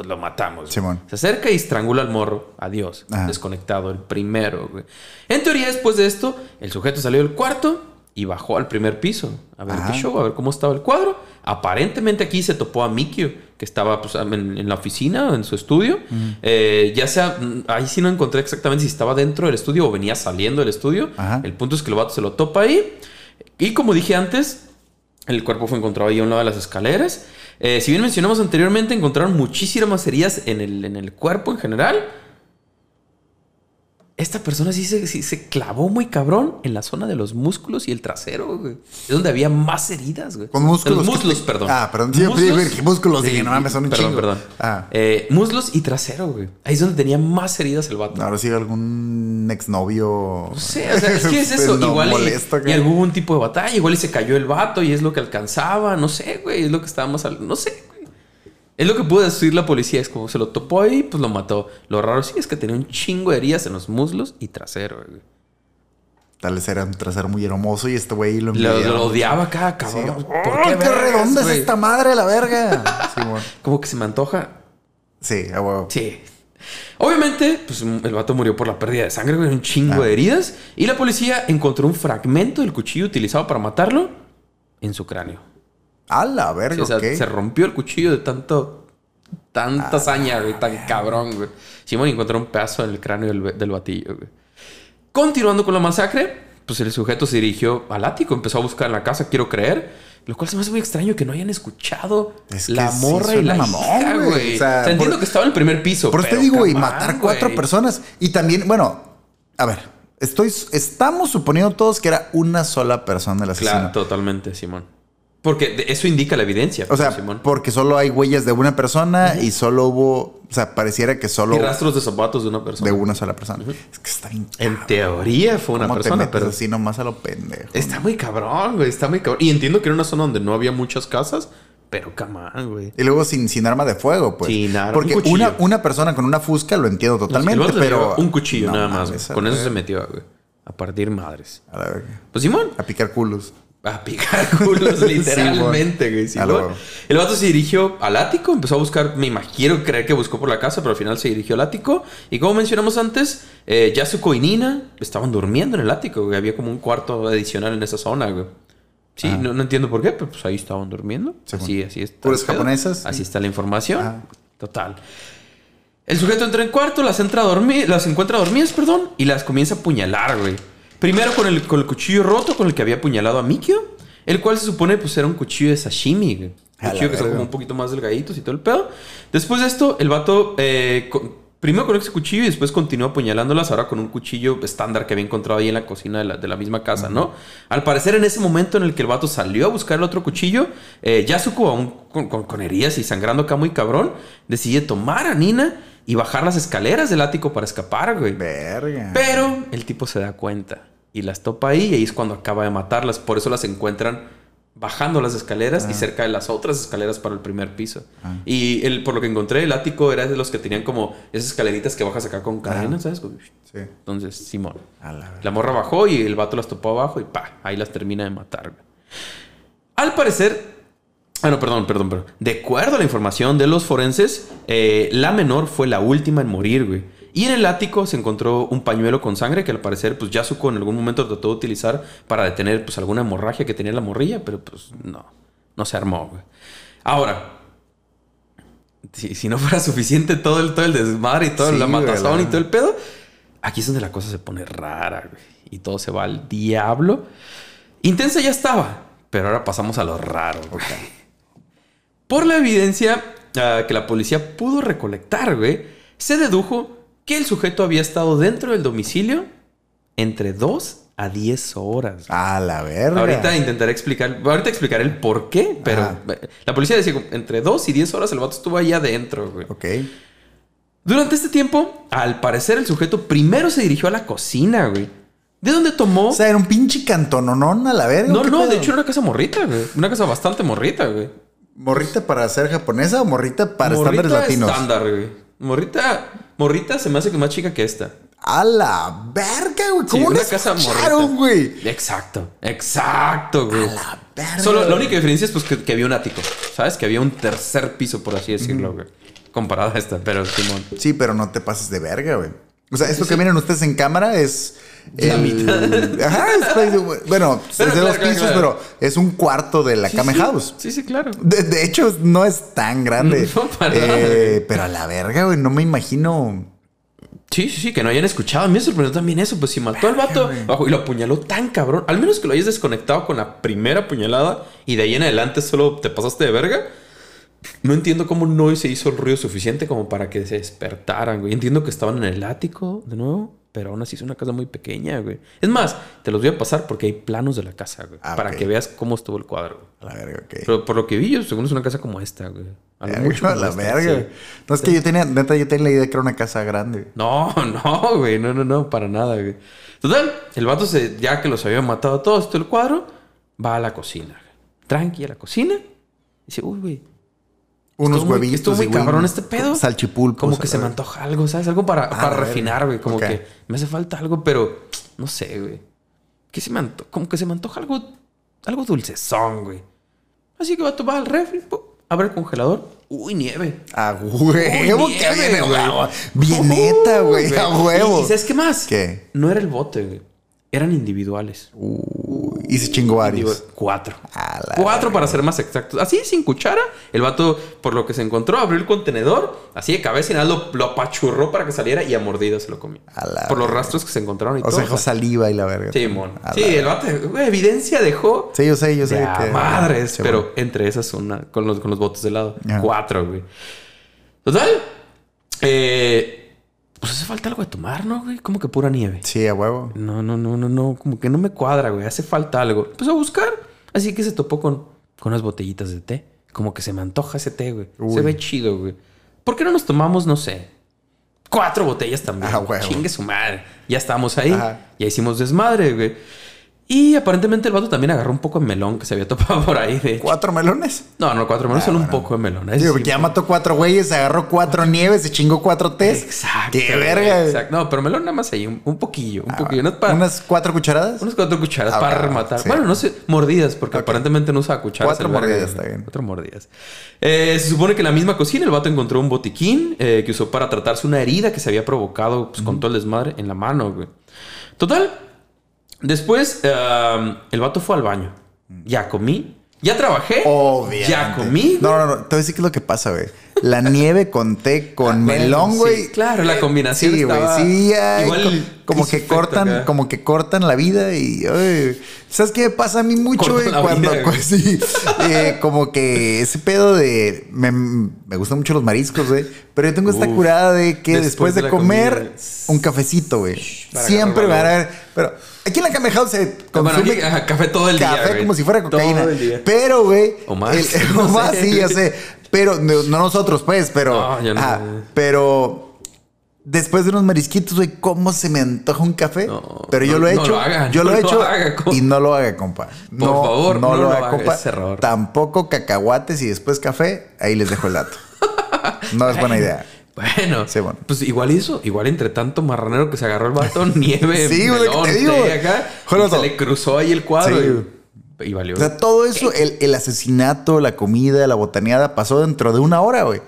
Pues lo matamos. Simón. Se acerca y estrangula al morro. Adiós. Ajá. Desconectado, el primero, güey. En teoría, después de esto, el sujeto salió del cuarto y bajó al primer piso. A ver Ajá. qué show, a ver cómo estaba el cuadro. Aparentemente aquí se topó a Mikio, que estaba pues, en, en la oficina, en su estudio. Eh, ya sea, mm, ahí sí no encontré exactamente si estaba dentro del estudio o venía saliendo del estudio. Ajá. El punto es que el vato se lo topa ahí. Y como dije antes, el cuerpo fue encontrado ahí a un lado de las escaleras. Eh, si bien mencionamos anteriormente, encontraron muchísimas heridas en el, en el cuerpo en general. Esta persona sí se, sí se clavó muy cabrón en la zona de los músculos y el trasero, güey. Es donde había más heridas, güey. Con músculos, los ¿qué muslos, te- perdón. Ah, perdón. Sí, güey, que músculos, dije, no mames, son un perdón, chingo. Perdón, Ah. Eh, muslos y trasero, güey. Ahí es donde tenía más heridas el vato. Ahora sí, algún exnovio. No sé, o sea, es que es eso. No, igual y- molesto, y, güey. algún tipo de batalla, igual y se cayó el vato y es lo que alcanzaba. No sé, güey, es lo que estaba más al... No sé. Es lo que pudo decir la policía. Es como se lo topó ahí, pues lo mató. Lo raro sí es que tenía un chingo de heridas en los muslos y trasero, güey. Tal vez era un trasero muy hermoso y este güey lo Lo, lo odiaba acá, Sí. cabrón. ¡Oh, ¿Por qué, vergas, redonda es esta madre, la verga! Simón. Como que se me antoja. Sí, a huevo. Sí. Obviamente, pues el vato murió por la pérdida de sangre, güey, un chingo Ah. de heridas. Y la policía encontró un fragmento del cuchillo utilizado para matarlo en su cráneo. A la Sí, verga, o sea, se rompió el cuchillo de tanto. Tanta hazaña, güey, tan cabrón, güey. Simón encontró un pedazo en el cráneo del, del batillo, güey. Continuando con la masacre, pues el sujeto se dirigió al ático, empezó a buscar en la casa, quiero creer. Lo cual se me hace muy extraño que no hayan escuchado Es que la sí morra y la mamón, güey. O sea, entiendo por- que estaba en el primer piso. Por eso te digo, güey, matar cuatro personas. Y también, bueno, a ver, estoy, estamos suponiendo todos que era una sola persona el asesino. Claro, totalmente, Simón. Porque eso indica la evidencia. O sea, Simón. porque solo hay huellas de una persona y solo hubo, o sea, pareciera que solo Y rastros de zapatos de una persona. de una sola persona. Es que está bien. En teoría fue una ¿Cómo te persona, pero así nomás a lo pendejo. está muy cabrón, güey. Está muy cabrón. Y entiendo que era una zona donde no había muchas casas, pero camán, güey. Y luego sin, sin arma de fuego, pues. Sin arma, Porque un una, una persona con una fusca lo entiendo totalmente, pero. un cuchillo No nada más. Con eso se metió, güey. A partir madres. A la verga. Pues Simón. A picar culos. A picar culos, literalmente, güey. Huevo. El vato se dirigió al ático, empezó a buscar, me imagino creer que buscó por la casa, pero al final se dirigió al ático. Y como mencionamos antes, eh, Yasuko y Nina estaban durmiendo en el ático, güey. Había como un cuarto adicional en esa zona, güey. Sí, Ah. no, no entiendo por qué, pero pues ahí estaban durmiendo. Simón. así, así está. Puras japonesas. Así está la información. Ah. Total. El sujeto entra en cuarto, las entra a dormir, las encuentra dormidas, perdón, y las comienza a apuñalar, güey. Primero con el, con el cuchillo roto con el que había apuñalado a Mikio, el cual se supone pues era un cuchillo de sashimi, güey. Cuchillo que son como un poquito más delgaditos y todo el pedo. Después de esto, el vato, eh, co- primero con ese cuchillo y después continuó apuñalándolas, ahora con un cuchillo estándar que había encontrado ahí en la cocina de la, de la misma casa, ¿no? Al parecer, en ese momento en el que el vato salió a buscar el otro cuchillo, eh, Yasuko, aún con, con- con heridas y sangrando acá muy cabrón, decide tomar a Nina y bajar las escaleras del ático para escapar, güey. Verga. Pero el tipo se da cuenta y las topa ahí y ahí es cuando acaba de matarlas. Por eso las encuentran bajando las escaleras y cerca de las otras escaleras para el primer piso. Ah. Y el, por lo que encontré, el ático era de los que tenían como esas escaleritas que bajas acá con cadenas, ¿sabes? Sí. Entonces, Simón. La morra bajó y el vato las topó abajo y pa, ahí las termina de matar. Al parecer, ah, no, perdón, perdón, perdón. De acuerdo a la información de los forenses, eh, la menor fue la última en morir, güey. Y en el ático se encontró un pañuelo con sangre que al parecer, pues Yasuko en algún momento trató de utilizar para detener, pues alguna hemorragia que tenía la morrilla, pero pues no, no se armó, güey. Ahora, si, si no fuera suficiente todo el, todo el desmadre y toda Sí, la matazón y todo el pedo, aquí es donde la cosa se pone rara, güey. Y todo se va al diablo. Intensa ya estaba, pero ahora pasamos a lo raro, güey. Por la evidencia ah, que la policía pudo recolectar, güey, se dedujo que el sujeto había estado dentro del domicilio entre 2 a 10 horas. A la verga. Ahorita intentaré explicar, ahorita explicaré el por qué, pero Ajá. eh, la policía decía entre 2 y 10 horas el vato estuvo ahí adentro, güey. Ok. Durante este tiempo, al parecer el sujeto primero se dirigió a la cocina, güey. ¿De dónde tomó? O sea, era un pinche cantononón a la verga. no, ¿o qué no, pedo? de hecho era una casa morrita, güey. Una casa bastante morrita, güey. ¿Morrita para ser japonesa o morrita para morrita estándares latinos? estándar, güey. Morrita, morrita se me hace que más chica que esta. A la verga, güey. Sí, ¿Cómo una les casa escucharon, morrita. güey? Exacto, exacto, güey. A la verga. Solo la única diferencia es pues que, que había un ático, ¿sabes? Que había un tercer piso, por así decirlo, güey. Comparado a esta, pero Simón. Sí, pero no te pases de verga, güey. O sea, esto que miren ustedes en cámara es. La mitad. Ajá, es- bueno, Pero es de claro, dos pisos, claro. pero es un cuarto de la Sí, Kame sí. House. Sí, sí, claro. De, de hecho, no es tan grande. No, para nada, Eh, pero a la verga, güey, no me imagino. Sí, sí, sí, que no hayan escuchado. A mí me sorprendió también eso. Pues si mató al vato y lo apuñaló tan cabrón. Al menos que lo hayas desconectado con la primera puñalada y de ahí en adelante solo te pasaste de verga. No entiendo cómo no se hizo el ruido suficiente como para que se despertaran, güey. Entiendo que estaban en el ático de nuevo, pero aún así es una casa muy pequeña, güey. Es más, te los voy a pasar porque hay planos de la casa, güey. Ah, para que veas cómo estuvo el cuadro. güey. A la verga, ok. Pero por lo que vi, yo, según es una casa como esta, güey. A Verga, mucho a la esta, verga. sí. güey. No, es que yo tenía, neta, yo tenía la idea que era una casa grande. No, no, güey, no, no, no, para nada, güey. Total, el vato, se, ya que los había matado a todos, todo el cuadro, va a la cocina. güey. Tranqui a la cocina. Dice, uy, güey. Unos huevitos. Estuvo muy cabrón este pedo. Salchipulpos. Como que se me antoja algo, ¿sabes? Algo para, para verga. refinar, güey. Como que me hace falta algo, pero no sé, güey. ¿Qué se me antoja? Como que se me antoja algo, algo dulcezón, güey. Así que va a tomar al refri, pu, abre el congelador. Uy, nieve. A huevo que nieve, viene, güey. Bien neta, güey. A Y- huevo. ¿Y, sabes qué más? ¿Qué? No era el bote, güey. Eran individuales. Uy, y se chingó varios. Cuatro. Cuatro para ser más exactos. Así, sin cuchara. El vato, por lo que se encontró, abrió el contenedor, así de cabeza y nada, lo, lo apachurró para que saliera y a mordidas se lo comió. Por los rastros que se encontraron y O todo. sea, dejó saliva y la verga. Sí, mon. Sí, el vato, güey, evidencia dejó. Sí, yo sé, yo sé. de que- madres, Sí, pero bueno. entre esas una, con los, con los botes de. Ajá. Cuatro, güey. Total. Eh, pues hace falta algo de tomar, ¿no, güey? Como que pura nieve. Sí, a huevo. No, no, no, no, no. Como que no me cuadra, güey. Hace falta algo. Empezó a buscar. Así que se topó con, con unas botellitas de té. Como que se me antoja ese té, güey. Uy. Se ve chido, güey. ¿Por qué no nos tomamos, no sé, cuatro botellas también? Ah, huevo. Chingue su madre. Ya estábamos ahí. Ajá. Ya hicimos desmadre, güey. Y aparentemente el vato también agarró un poco de melón que se había topado por ahí. De... ¿Cuatro melones? No, no, cuatro melones, Ah, solo un bueno. poco de melón. Digo, sí, ya mató cuatro güeyes, agarró cuatro nieves, se chingó cuatro tés. Exacto. ¡Qué verga! Exacto. No, pero melón nada más ahí, un, un poquillo, un Ah, poquillo. No para- ¿Unas cuatro cucharadas? Unas cuatro cucharas Ah, para ok, rematar. sí. Bueno, no sé, mordidas, porque aparentemente no usa cucharas. Cuatro mordidas, está bien. Cuatro mordidas. Eh, se supone que en la misma cocina el vato encontró un botiquín eh, que usó para tratarse una herida que se había provocado pues, con todo el desmadre en la mano, güey. Total. Después, um, el vato fue al baño. Ya comí. Ya trabajé. Obviamente. Ya comí. No, no, no. Te voy a decir qué es lo que pasa, güey. La nieve con té con Ah, bueno, melón, sí, güey. claro, la combinación Sí, güey. Sí, ay, igual co- como que cortan, acá. como que cortan la vida y ay, ¿sabes qué me pasa a mí mucho, güey? Cuando vida, sí, eh, como que ese pedo de me, me gustan mucho los mariscos, güey, pero yo tengo esta Uf, curada de que después, después de comer comida. un cafecito, güey. Siempre van a ver, pero aquí en la House se Bueno, consume aquí, ajá, café todo el día, café como si fuera cocaína. Todo el día. Pero, güey. O más, el- o más, sé. sí, ya sé. Pero no, no nosotros, pues, pero. No, yo no. ajá, pero. Después de unos marisquitos, güey, ¿cómo se me antoja un café? No, pero yo no, lo he no hecho. lo yo lo he lo hecho. haga, compa. y no lo haga, compa. Por favor, no lo haga, es error. Tampoco cacahuates y después café. Ahí les dejo el dato. No es buena idea. Bueno, Sí, bueno. pues igual hizo, igual entre tanto marranero que se agarró el vato, nieve, Sí, melón, ¿qué te digo? acá, y se le cruzó ahí el cuadro Sí, y, y valió. O sea, todo eso, el, el asesinato, la comida, la botaneada, pasó dentro de una hora, güey.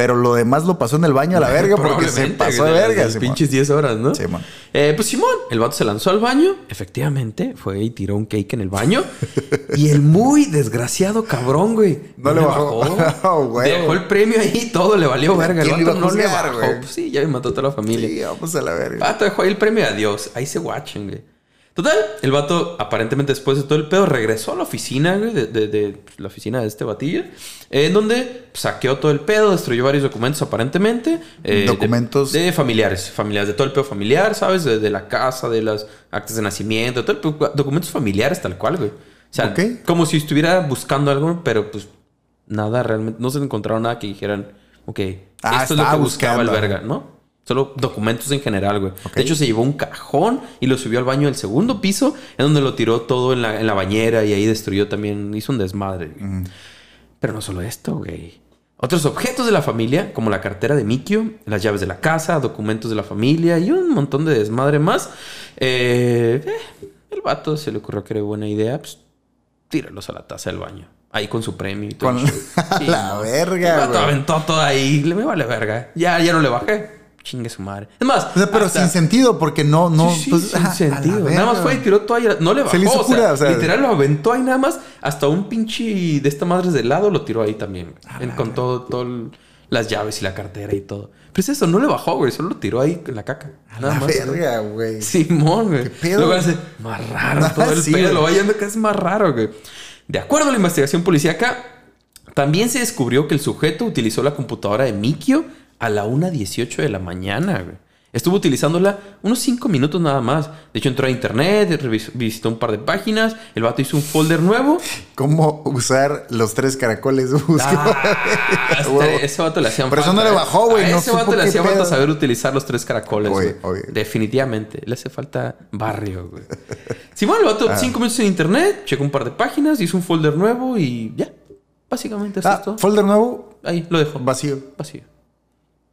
Pero lo demás lo pasó en el baño a la verga porque se pasó de verga. las pinches 10 horas, ¿no? Simón. Eh, pues Simón, el vato se lanzó al baño. Efectivamente, fue y tiró un cake en el baño. y el muy desgraciado cabrón, güey. No le bajó. Oh, güey. Dejó el premio ahí, todo le valió verga. El ¿Quién le vato no le bajó. Pues sí, ya me mató toda la familia. Sí, vamos a la verga. vato dejó ahí el premio a Dios. Ahí se guachen, güey. Total, el vato, aparentemente después de todo el pedo, regresó a la oficina, güey, de, de- de, la oficina de este batillo, eh, en donde saqueó todo el pedo, destruyó varios documentos, aparentemente. eh, Documentos. De, familiares, familiares, de todo el pedo familiar, ¿sabes? De, la casa, de las actas de nacimiento, de todo el pedo, documentos familiares tal cual, güey. O sea, como si estuviera buscando algo, pero pues nada realmente, no se encontraron nada que dijeran, ok, Ah, esto es lo que buscaba el verga, ¿no? Solo documentos en general, güey. De hecho, se llevó un cajón y lo subió al baño del segundo piso, en donde lo tiró todo en la, en la bañera y ahí destruyó también, hizo un desmadre. güey. Pero no solo esto, güey. Otros objetos de la familia, como la cartera de Mikio, las llaves de la casa, documentos de la familia y un montón de desmadre más. Eh, eh, el vato se le ocurrió que era buena idea, pues tíralos a la taza del baño. Ahí con su premio y todo. Con el show. a la no. verga, El vato aventó todo ahí. Le me vale verga. Ya, ya no le bajé. Chingue su madre. Es más, O sea, pero hasta- sin sentido, porque no, no. Sí, sí, pues, sin ah, sentido. Nada más fue y tiró ahí. No le bajó. Se le hizo o sea, cura, o sea. literal lo aventó ahí nada más. Hasta un pinche de esta madre de lado lo tiró ahí también. Con todo, todo el- las llaves y la cartera y todo. Pero es eso, no le bajó, güey. Solo lo tiró ahí en la caca. A Nada la más. verga, güey. Simón, güey. ¿Qué pedo? Luego hace más raro todo el Sí, pedo. güey. Lo vayan que es más raro, güey. De acuerdo a la investigación policíaca, también se descubrió que el sujeto utilizó la computadora de Mikio a la 1.18 de la mañana, güey. Estuvo utilizándola unos 5 minutos nada más. De hecho, entró a internet, visitó un par de páginas. El vato hizo un folder nuevo. ¿Cómo usar los tres caracoles? Ah, este- ese vato le hacían Pero eso no le ¿eh? bajó, güey, A no ese vato le hacía falta saber utilizar los tres caracoles, Oye. Definitivamente. Le hace falta barrio, güey. Simón, el Ah. vato, cinco minutos en internet, checó un par de páginas, hizo un folder nuevo y ya. Básicamente eso Ah, es todo. folder nuevo, Ahí, lo dejo. vacío. Vacío.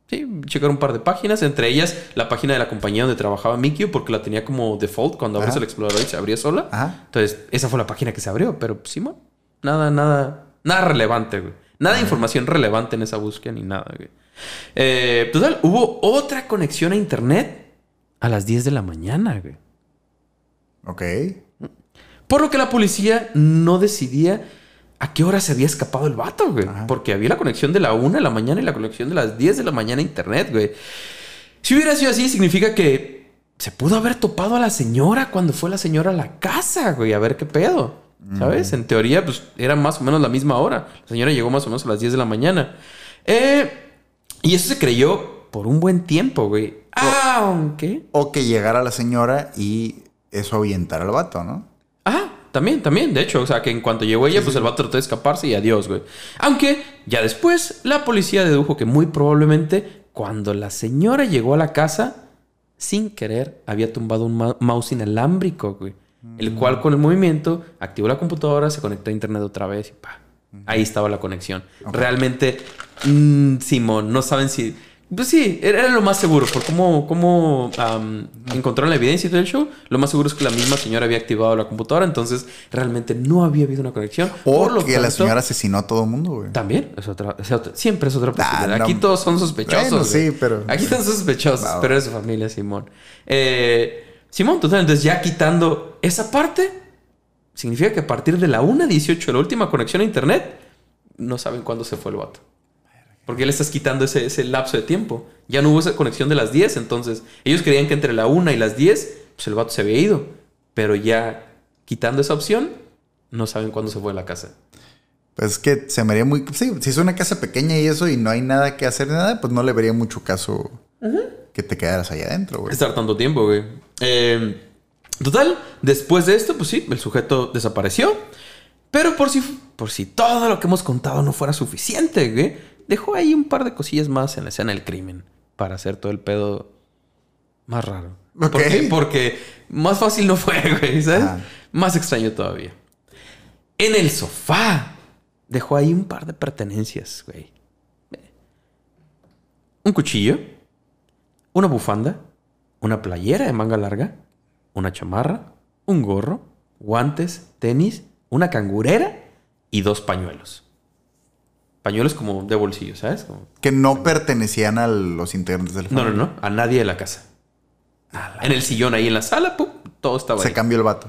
Sí, checar un par de páginas, entre ellas la página de la compañía donde trabajaba Mikio, porque la tenía como default cuando abres Ajá. el explorador y se abría sola. Ajá. Entonces, esa fue la página que se abrió, pero Simón, nada, nada, nada relevante, güey. Nada de información relevante en esa búsqueda ni nada, güey. Eh, total, hubo otra conexión a internet a las 10 de la mañana, güey. Ok. Por lo que la policía no decidía a qué hora se había escapado el vato, güey. Porque había la conexión de la 1 de la mañana y la conexión de las 10 de la mañana a internet, güey. Si hubiera sido así, significa que se pudo haber topado a la señora cuando fue la señora a la casa, güey, a ver qué pedo. ¿Sabes? En teoría, pues era más o menos la misma hora. La señora llegó más o menos a las 10 de la mañana. Eh, y eso se creyó por un buen tiempo, güey. Aunque. O que llegara la señora y eso ahuyentara al vato, ¿no? También, también. De hecho, o sea, que en cuanto llegó ella, pues el vato trató de escaparse y adiós, güey. Aunque ya después la policía dedujo que muy probablemente cuando la señora llegó a la casa, sin querer, había tumbado un ma- mouse inalámbrico, güey. El cual con el movimiento activó la computadora, se conectó a internet otra vez y pa. Ahí estaba la conexión. Realmente, mm, Simón, no saben si... Pues sí, era lo más seguro. Por cómo, cómo encontraron la evidencia y todo el show, lo más seguro es que la misma señora había activado la computadora. Entonces, realmente no había habido una conexión. O Por lo que la señora asesinó a todo el mundo, güey. también es otra, es otra- siempre es otra posibilidad. Ah, no. Aquí todos son sospechosos. Bueno, sí, pero- Aquí están sospechosos, pero es su familia, Simón. Eh, Simón, total, entonces ya quitando esa parte, significa que a partir de la 1.18, la última conexión a internet, no saben cuándo se fue el vato. Porque le estás quitando ese, ese lapso de tiempo. Ya no hubo esa conexión de las 10, entonces ellos creían que entre la 1 y las 10, pues el vato se había ido. Pero ya quitando esa opción, no saben cuándo se fue a la casa. Pues es que se me haría muy... Sí, si es una casa pequeña y eso y no hay nada que hacer, nada, pues no le vería mucho caso que te quedaras allá adentro, güey. estar tanto tiempo, güey. Eh, total, después de esto, pues sí, el sujeto desapareció. Pero por si, por si todo lo que hemos contado no fuera suficiente, güey, dejó ahí un par de cosillas más en la escena del crimen para hacer todo el pedo más raro. ¿Por qué? Porque más fácil no fue, güey, ¿sabes? Más extraño todavía. En el sofá dejó ahí un par de pertenencias, güey. Un cuchillo, una bufanda, una playera de manga larga, una chamarra, un gorro, guantes, tenis, una cangurera y dos pañuelos. Pañuelos como de bolsillo, ¿sabes? Como- Que no pertenecían a los integrantes del No, no, no, a nadie de la casa. En el sillón ahí en la sala, pum, todo estaba Se ahí. cambió el vato.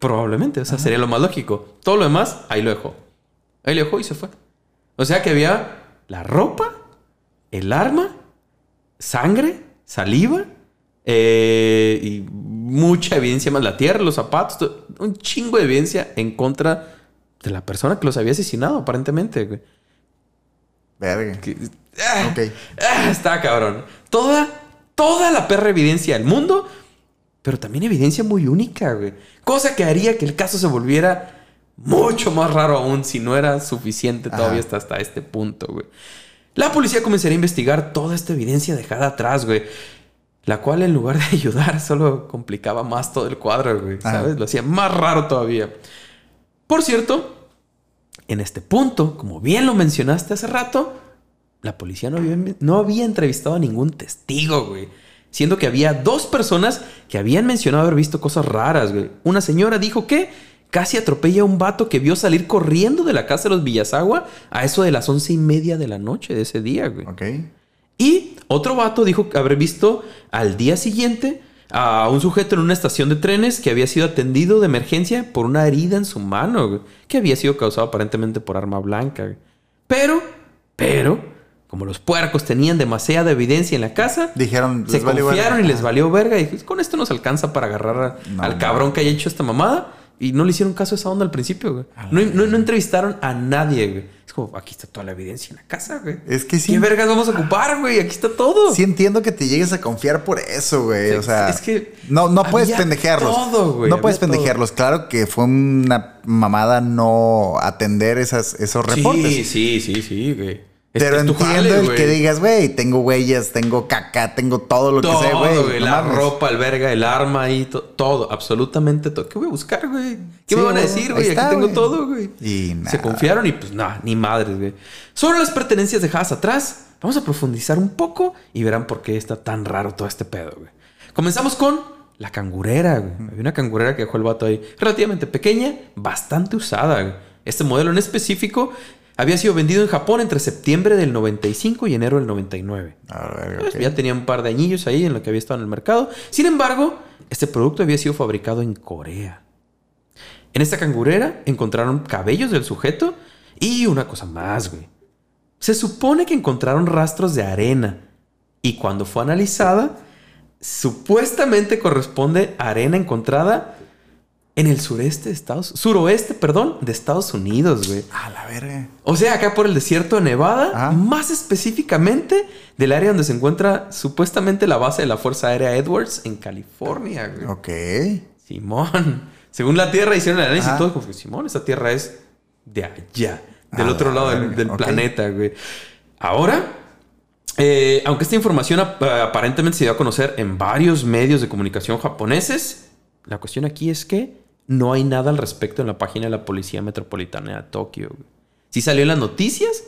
Probablemente, o sea, sería lo más lógico. Todo lo demás, ahí lo dejó. Ahí lo dejó y se fue. O sea que había la ropa, el arma, sangre, saliva eh, y mucha evidencia más. La tierra, los zapatos, un chingo de evidencia en contra de la persona que los había asesinado, aparentemente. güey. Verga. Que- ah, Ok. ah, está cabrón. Toda, toda la perra evidencia del mundo, pero también evidencia muy única, güey. Cosa que haría que el caso se volviera mucho más raro aún si no era suficiente todavía hasta, hasta este punto, güey. La policía comenzaría a investigar toda esta evidencia dejada atrás, güey. La cual en lugar de ayudar solo complicaba más todo el cuadro, güey. Ajá. ¿Sabes? Lo hacía más raro todavía. Por cierto, en este punto, como bien lo mencionaste hace rato, la policía no había, no había entrevistado a ningún testigo, güey. Siendo que había dos personas que habían mencionado haber visto cosas raras, güey. Una señora dijo que casi atropella a un vato que vio salir corriendo de la casa de los Villasagua a eso de las once y media de la noche de ese día, güey. Ok. Y otro vato dijo haber visto al día siguiente a un sujeto en una estación de trenes que había sido atendido de emergencia por una herida en su mano, que había sido causada aparentemente por arma blanca. Pero, pero, como los puercos tenían demasiada evidencia en la casa, Dijeron, se les valió confiaron verga. y les valió verga. Y con esto nos alcanza para agarrar a- No, al no. cabrón que haya hecho esta mamada. Y no le hicieron caso a esa onda al principio, güey. No, no- no entrevistaron a nadie, güey. Es como, aquí está toda la evidencia en la casa, güey. Es que sí. ¿Qué vergas vamos a ocupar, güey? Aquí está todo. Sí entiendo que te llegues a confiar por eso, güey. O sea, es que no, no puedes pendejearlos. todo, güey, no puedes todo. pendejearlos. Claro que fue una mamada no atender esas, esos reportes. Sí, sí, sí, sí, güey. Pero entiendo jale, el que digas, güey, tengo huellas, tengo caca, tengo todo lo Todo, que sea, güey. no la ropa, el verga, el arma ahí, to- todo, absolutamente todo. ¿Qué voy a buscar, güey? ¿Qué Sí, me van a decir, güey? Aquí tengo todo, güey. Y Se nada. confiaron y pues nada, ni madres, güey. Sobre las pertenencias dejadas atrás, vamos a profundizar un poco y verán por qué está tan raro todo este pedo, güey. Comenzamos con la cangurera, güey. Había una cangurera que dejó el vato ahí, relativamente pequeña, bastante usada, güey. Este modelo en específico Había sido vendido en Japón entre septiembre del 95 y enero del 99. A ver, Pues. Ya tenía un par de añillos ahí en lo que había estado en el mercado. Sin embargo, este producto había sido fabricado en Corea. En esta cangurera encontraron cabellos del sujeto y una cosa más, güey. Se supone que encontraron rastros de arena y cuando fue analizada, supuestamente corresponde a arena encontrada en el sureste de Estados suroeste, perdón, de Estados Unidos, güey. A la verga. O sea, acá por el desierto de Nevada, Ajá. más específicamente del área donde se encuentra supuestamente la base de la Fuerza Aérea Edwards en California. güey. Ok. Simón. Según la Tierra hicieron el análisis y Ajá. todo, como que Simón, esta Tierra es de allá, del A otro la lado del, planeta, güey. Ahora, eh, aunque esta información ap- aparentemente se dio a conocer en varios medios de comunicación japoneses, la cuestión aquí es que no hay nada al respecto en la página de la Policía Metropolitana de Tokio. güey. Sí salió en las noticias,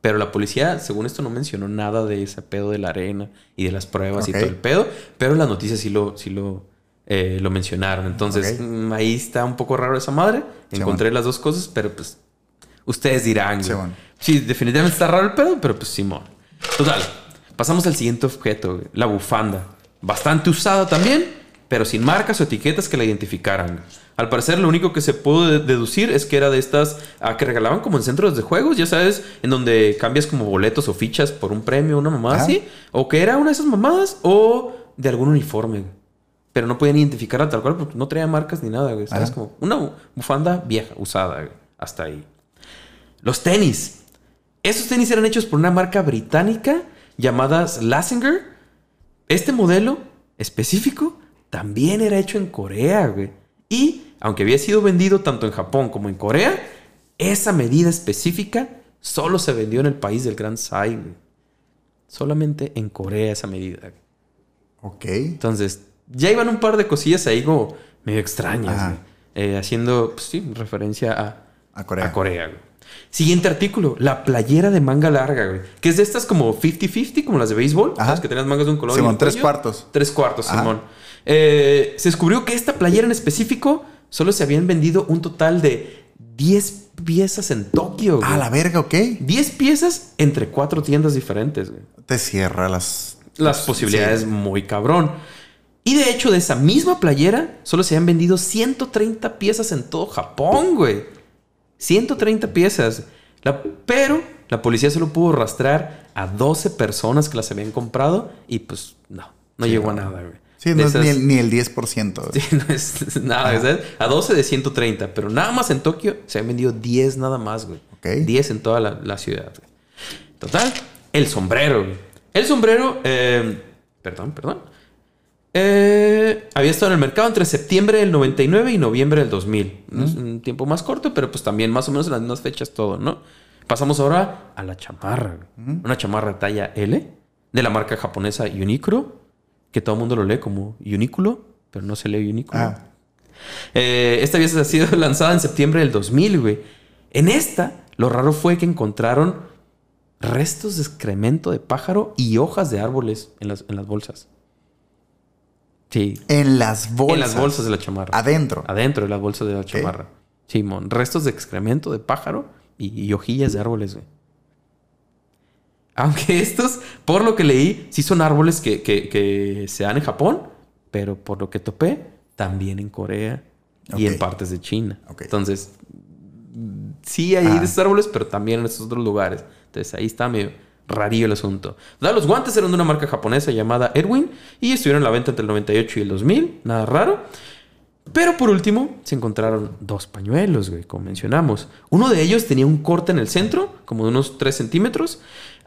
pero la policía, según esto, no mencionó nada de ese pedo de la arena y de las pruebas y todo el pedo, pero las noticias sí lo, sí lo, eh, lo mencionaron. Entonces, mm, ahí está un poco raro esa madre. Sí, Encontré las dos cosas, pero pues ustedes dirán. Sí, bueno. Sí, definitivamente está raro el pedo, pero pues Simón. Total, pasamos al siguiente objeto, la bufanda. Bastante usada también, pero sin marcas o etiquetas que la identificaran. Al parecer, lo único que se pudo de- deducir es que era de estas ah, que regalaban como en centros de juegos, ya sabes, en donde cambias como boletos o fichas por un premio, una mamada así. O que era una de esas mamadas o de algún uniforme. Pero no podían identificarla tal cual porque no traía marcas ni nada, güey. ¿Sabes? Ajá. Como una bu- bufanda vieja, usada, güey. Hasta ahí. Los tenis. Esos tenis eran hechos por una marca británica llamada Lassinger. Este modelo específico también era hecho en Corea, güey. Y, aunque había sido vendido tanto en Japón como en Corea, esa medida específica solo se vendió en el país del Gran Sai, güey. Solamente en Corea esa medida. güey. Ok. Entonces, ya iban un par de cosillas ahí como medio extrañas. Eh, haciendo, pues sí, referencia a, A Corea. a Corea, güey. Siguiente artículo, la playera de manga larga, güey. Que es de estas como 50-50, como las de béisbol. Ajá. ¿sabes? Que tenías mangas de un color. y Simón, tres cuello. cuartos. Tres cuartos, Ajá. Simón. Eh, se descubrió que esta playera en específico solo se habían vendido un total de 10 piezas en Tokio, güey. A la verga, ok. 10 piezas entre cuatro tiendas diferentes, güey Te cierra las... las posibilidades Sí. muy cabrón. Y de hecho, de esa misma playera, solo se han vendido 130 piezas en todo Japón, güey. 130 piezas. La- pero la policía solo pudo rastrear a 12 personas que las habían comprado y pues no, no Sí, llegó a nada, güey. Sí, no es esas- ni el, ni el 10%. Sí, no es nada. A 12 de 130, pero nada más en Tokio se han vendido 10 nada más, güey. Ok. 10 en toda la, la ciudad. güey. Total, el sombrero, güey. El sombrero, eh, perdón, perdón. Eh, había estado en el mercado entre septiembre del 99 y noviembre del 2000. ¿no? Es un tiempo más corto, pero pues también más o menos en las mismas fechas todo, ¿no? Pasamos ahora a la chamarra. Una chamarra talla L de la marca japonesa Uniqlo, que todo el mundo lo lee como Uniqlo, pero no se lee Uniqlo. Ah, Eh, esta había sido lanzada en septiembre del 2000, güey. En esta, lo raro fue que encontraron restos de excremento de pájaro y hojas de árboles en las, en las bolsas. Sí. en las bolsas. En las bolsas de la chamarra. Adentro. Adentro de las bolsas de la chamarra. Simón. Restos de excremento de pájaro y, y hojillas de árboles, güey. Aunque estos, por lo que leí, sí son árboles que, que- que se dan en Japón, pero por lo que topé, también en Corea y en partes de China. Ok. Entonces, sí hay Ah. de esos árboles, pero también en estos otros lugares. Entonces ahí está medio rarillo el asunto. Los guantes eran de una marca japonesa llamada Edwin y estuvieron en la venta entre el 98 y el 2000. Nada raro. Pero por último, se encontraron dos pañuelos, güey, como mencionamos. Uno de ellos tenía un corte en el centro, como de unos 3 centímetros.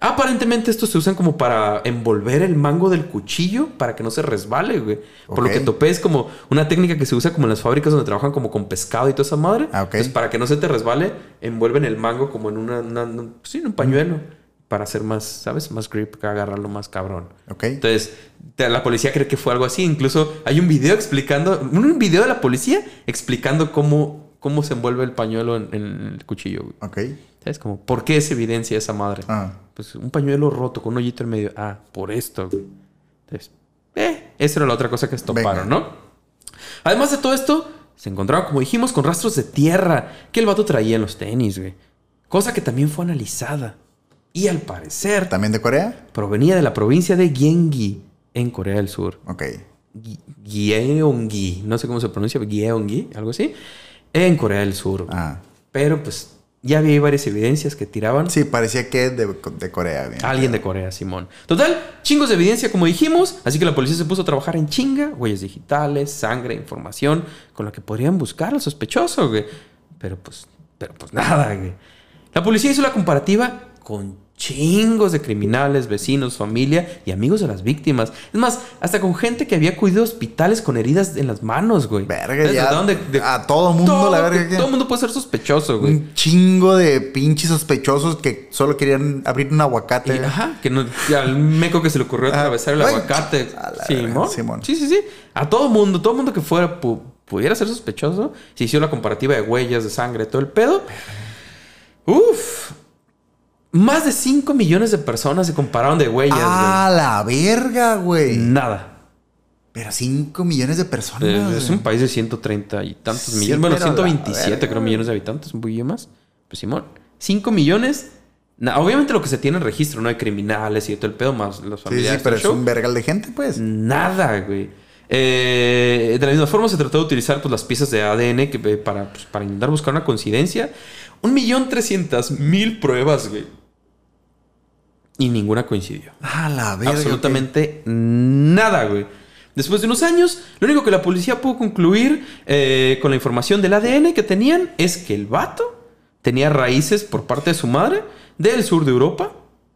Aparentemente estos se usan como para envolver el mango del cuchillo para que no se resbale, güey. Por lo que topé es como una técnica que se usa como en las fábricas donde trabajan como con pescado y toda esa madre. Ah. Entonces, para que no se te resbale, envuelven el mango como en una, una- una- sí, en un pañuelo. Para hacer más, ¿sabes? Más grip, que agarrarlo más cabrón. Ok. Entonces, la policía cree que fue algo así. Incluso hay un video explicando, un video de la policía explicando cómo, cómo se envuelve el pañuelo en, en el cuchillo. güey. Ok. ¿Sabes? Como, ¿por qué es evidencia esa madre? Ah. Pues un pañuelo roto con un hoyito en medio. Ah, por esto, güey. Entonces, eh, esa era la otra cosa que se toparon, Venga. ¿no? Además de todo esto, se encontraron, como dijimos, con rastros de tierra que el vato traía en los tenis, güey. cosa que también fue analizada. Y al parecer ¿También de Corea? provenía de la provincia de Gyeonggi, en Corea del Sur. Ok. Gye- Gyeonggi, no sé cómo se pronuncia, Gyeonggi, algo así, en Corea del Sur. Ah. Pero pues ya había varias evidencias que tiraban Sí, parecía que de, de Corea. bien. Alguien de Corea, Simón. Total, chingos de evidencia, como dijimos. Así que la policía se puso a trabajar en chinga, huellas digitales, sangre, información, con la que podrían buscar al sospechoso, güey. Pero pues, pero pues nada, güey. La policía hizo la comparativa con chingos de criminales, vecinos, familia y amigos de las víctimas. Es más, hasta con gente que había acudido a hospitales con heridas en las manos, güey. Verga, ya. de- de- a todo mundo, todo, la verga. que- Todo mundo puede ser sospechoso, güey. Un chingo de pinches sospechosos que solo querían abrir un aguacate. Y, ajá, que, no, al meco que se le ocurrió Ah, atravesar el aguacate. Simón. Sí, sí, sí. A todo mundo, todo mundo que fuera pu- pudiera ser sospechoso, se hizo la comparativa de huellas, de sangre, todo el pedo. Uf. Más de 5 millones de personas se compararon de huellas, A la verga, güey. Nada. Pero 5 millones de personas. Eh, es un país de 130 y tantos Sí, millones. Bueno, pero la 127 verga, creo millones de habitantes, un poquillo más. Pues Simón. 5 millones. Na- obviamente lo que se tiene en registro, ¿no? Hay criminales y todo el pedo, más los Sí, familiares. sí, pero todo es show. un vergal de gente, pues. Nada, güey. Eh, de la misma forma se trató de utilizar pues, las piezas de ADN que, eh, para, pues, para intentar buscar una coincidencia. Un millón trescientas mil pruebas, güey. Y ninguna coincidió. A la verga. Absolutamente nada, güey. Después de unos años, lo único que la policía pudo concluir eh, con la información del ADN que tenían es que el vato tenía raíces por parte de su madre del sur de Europa.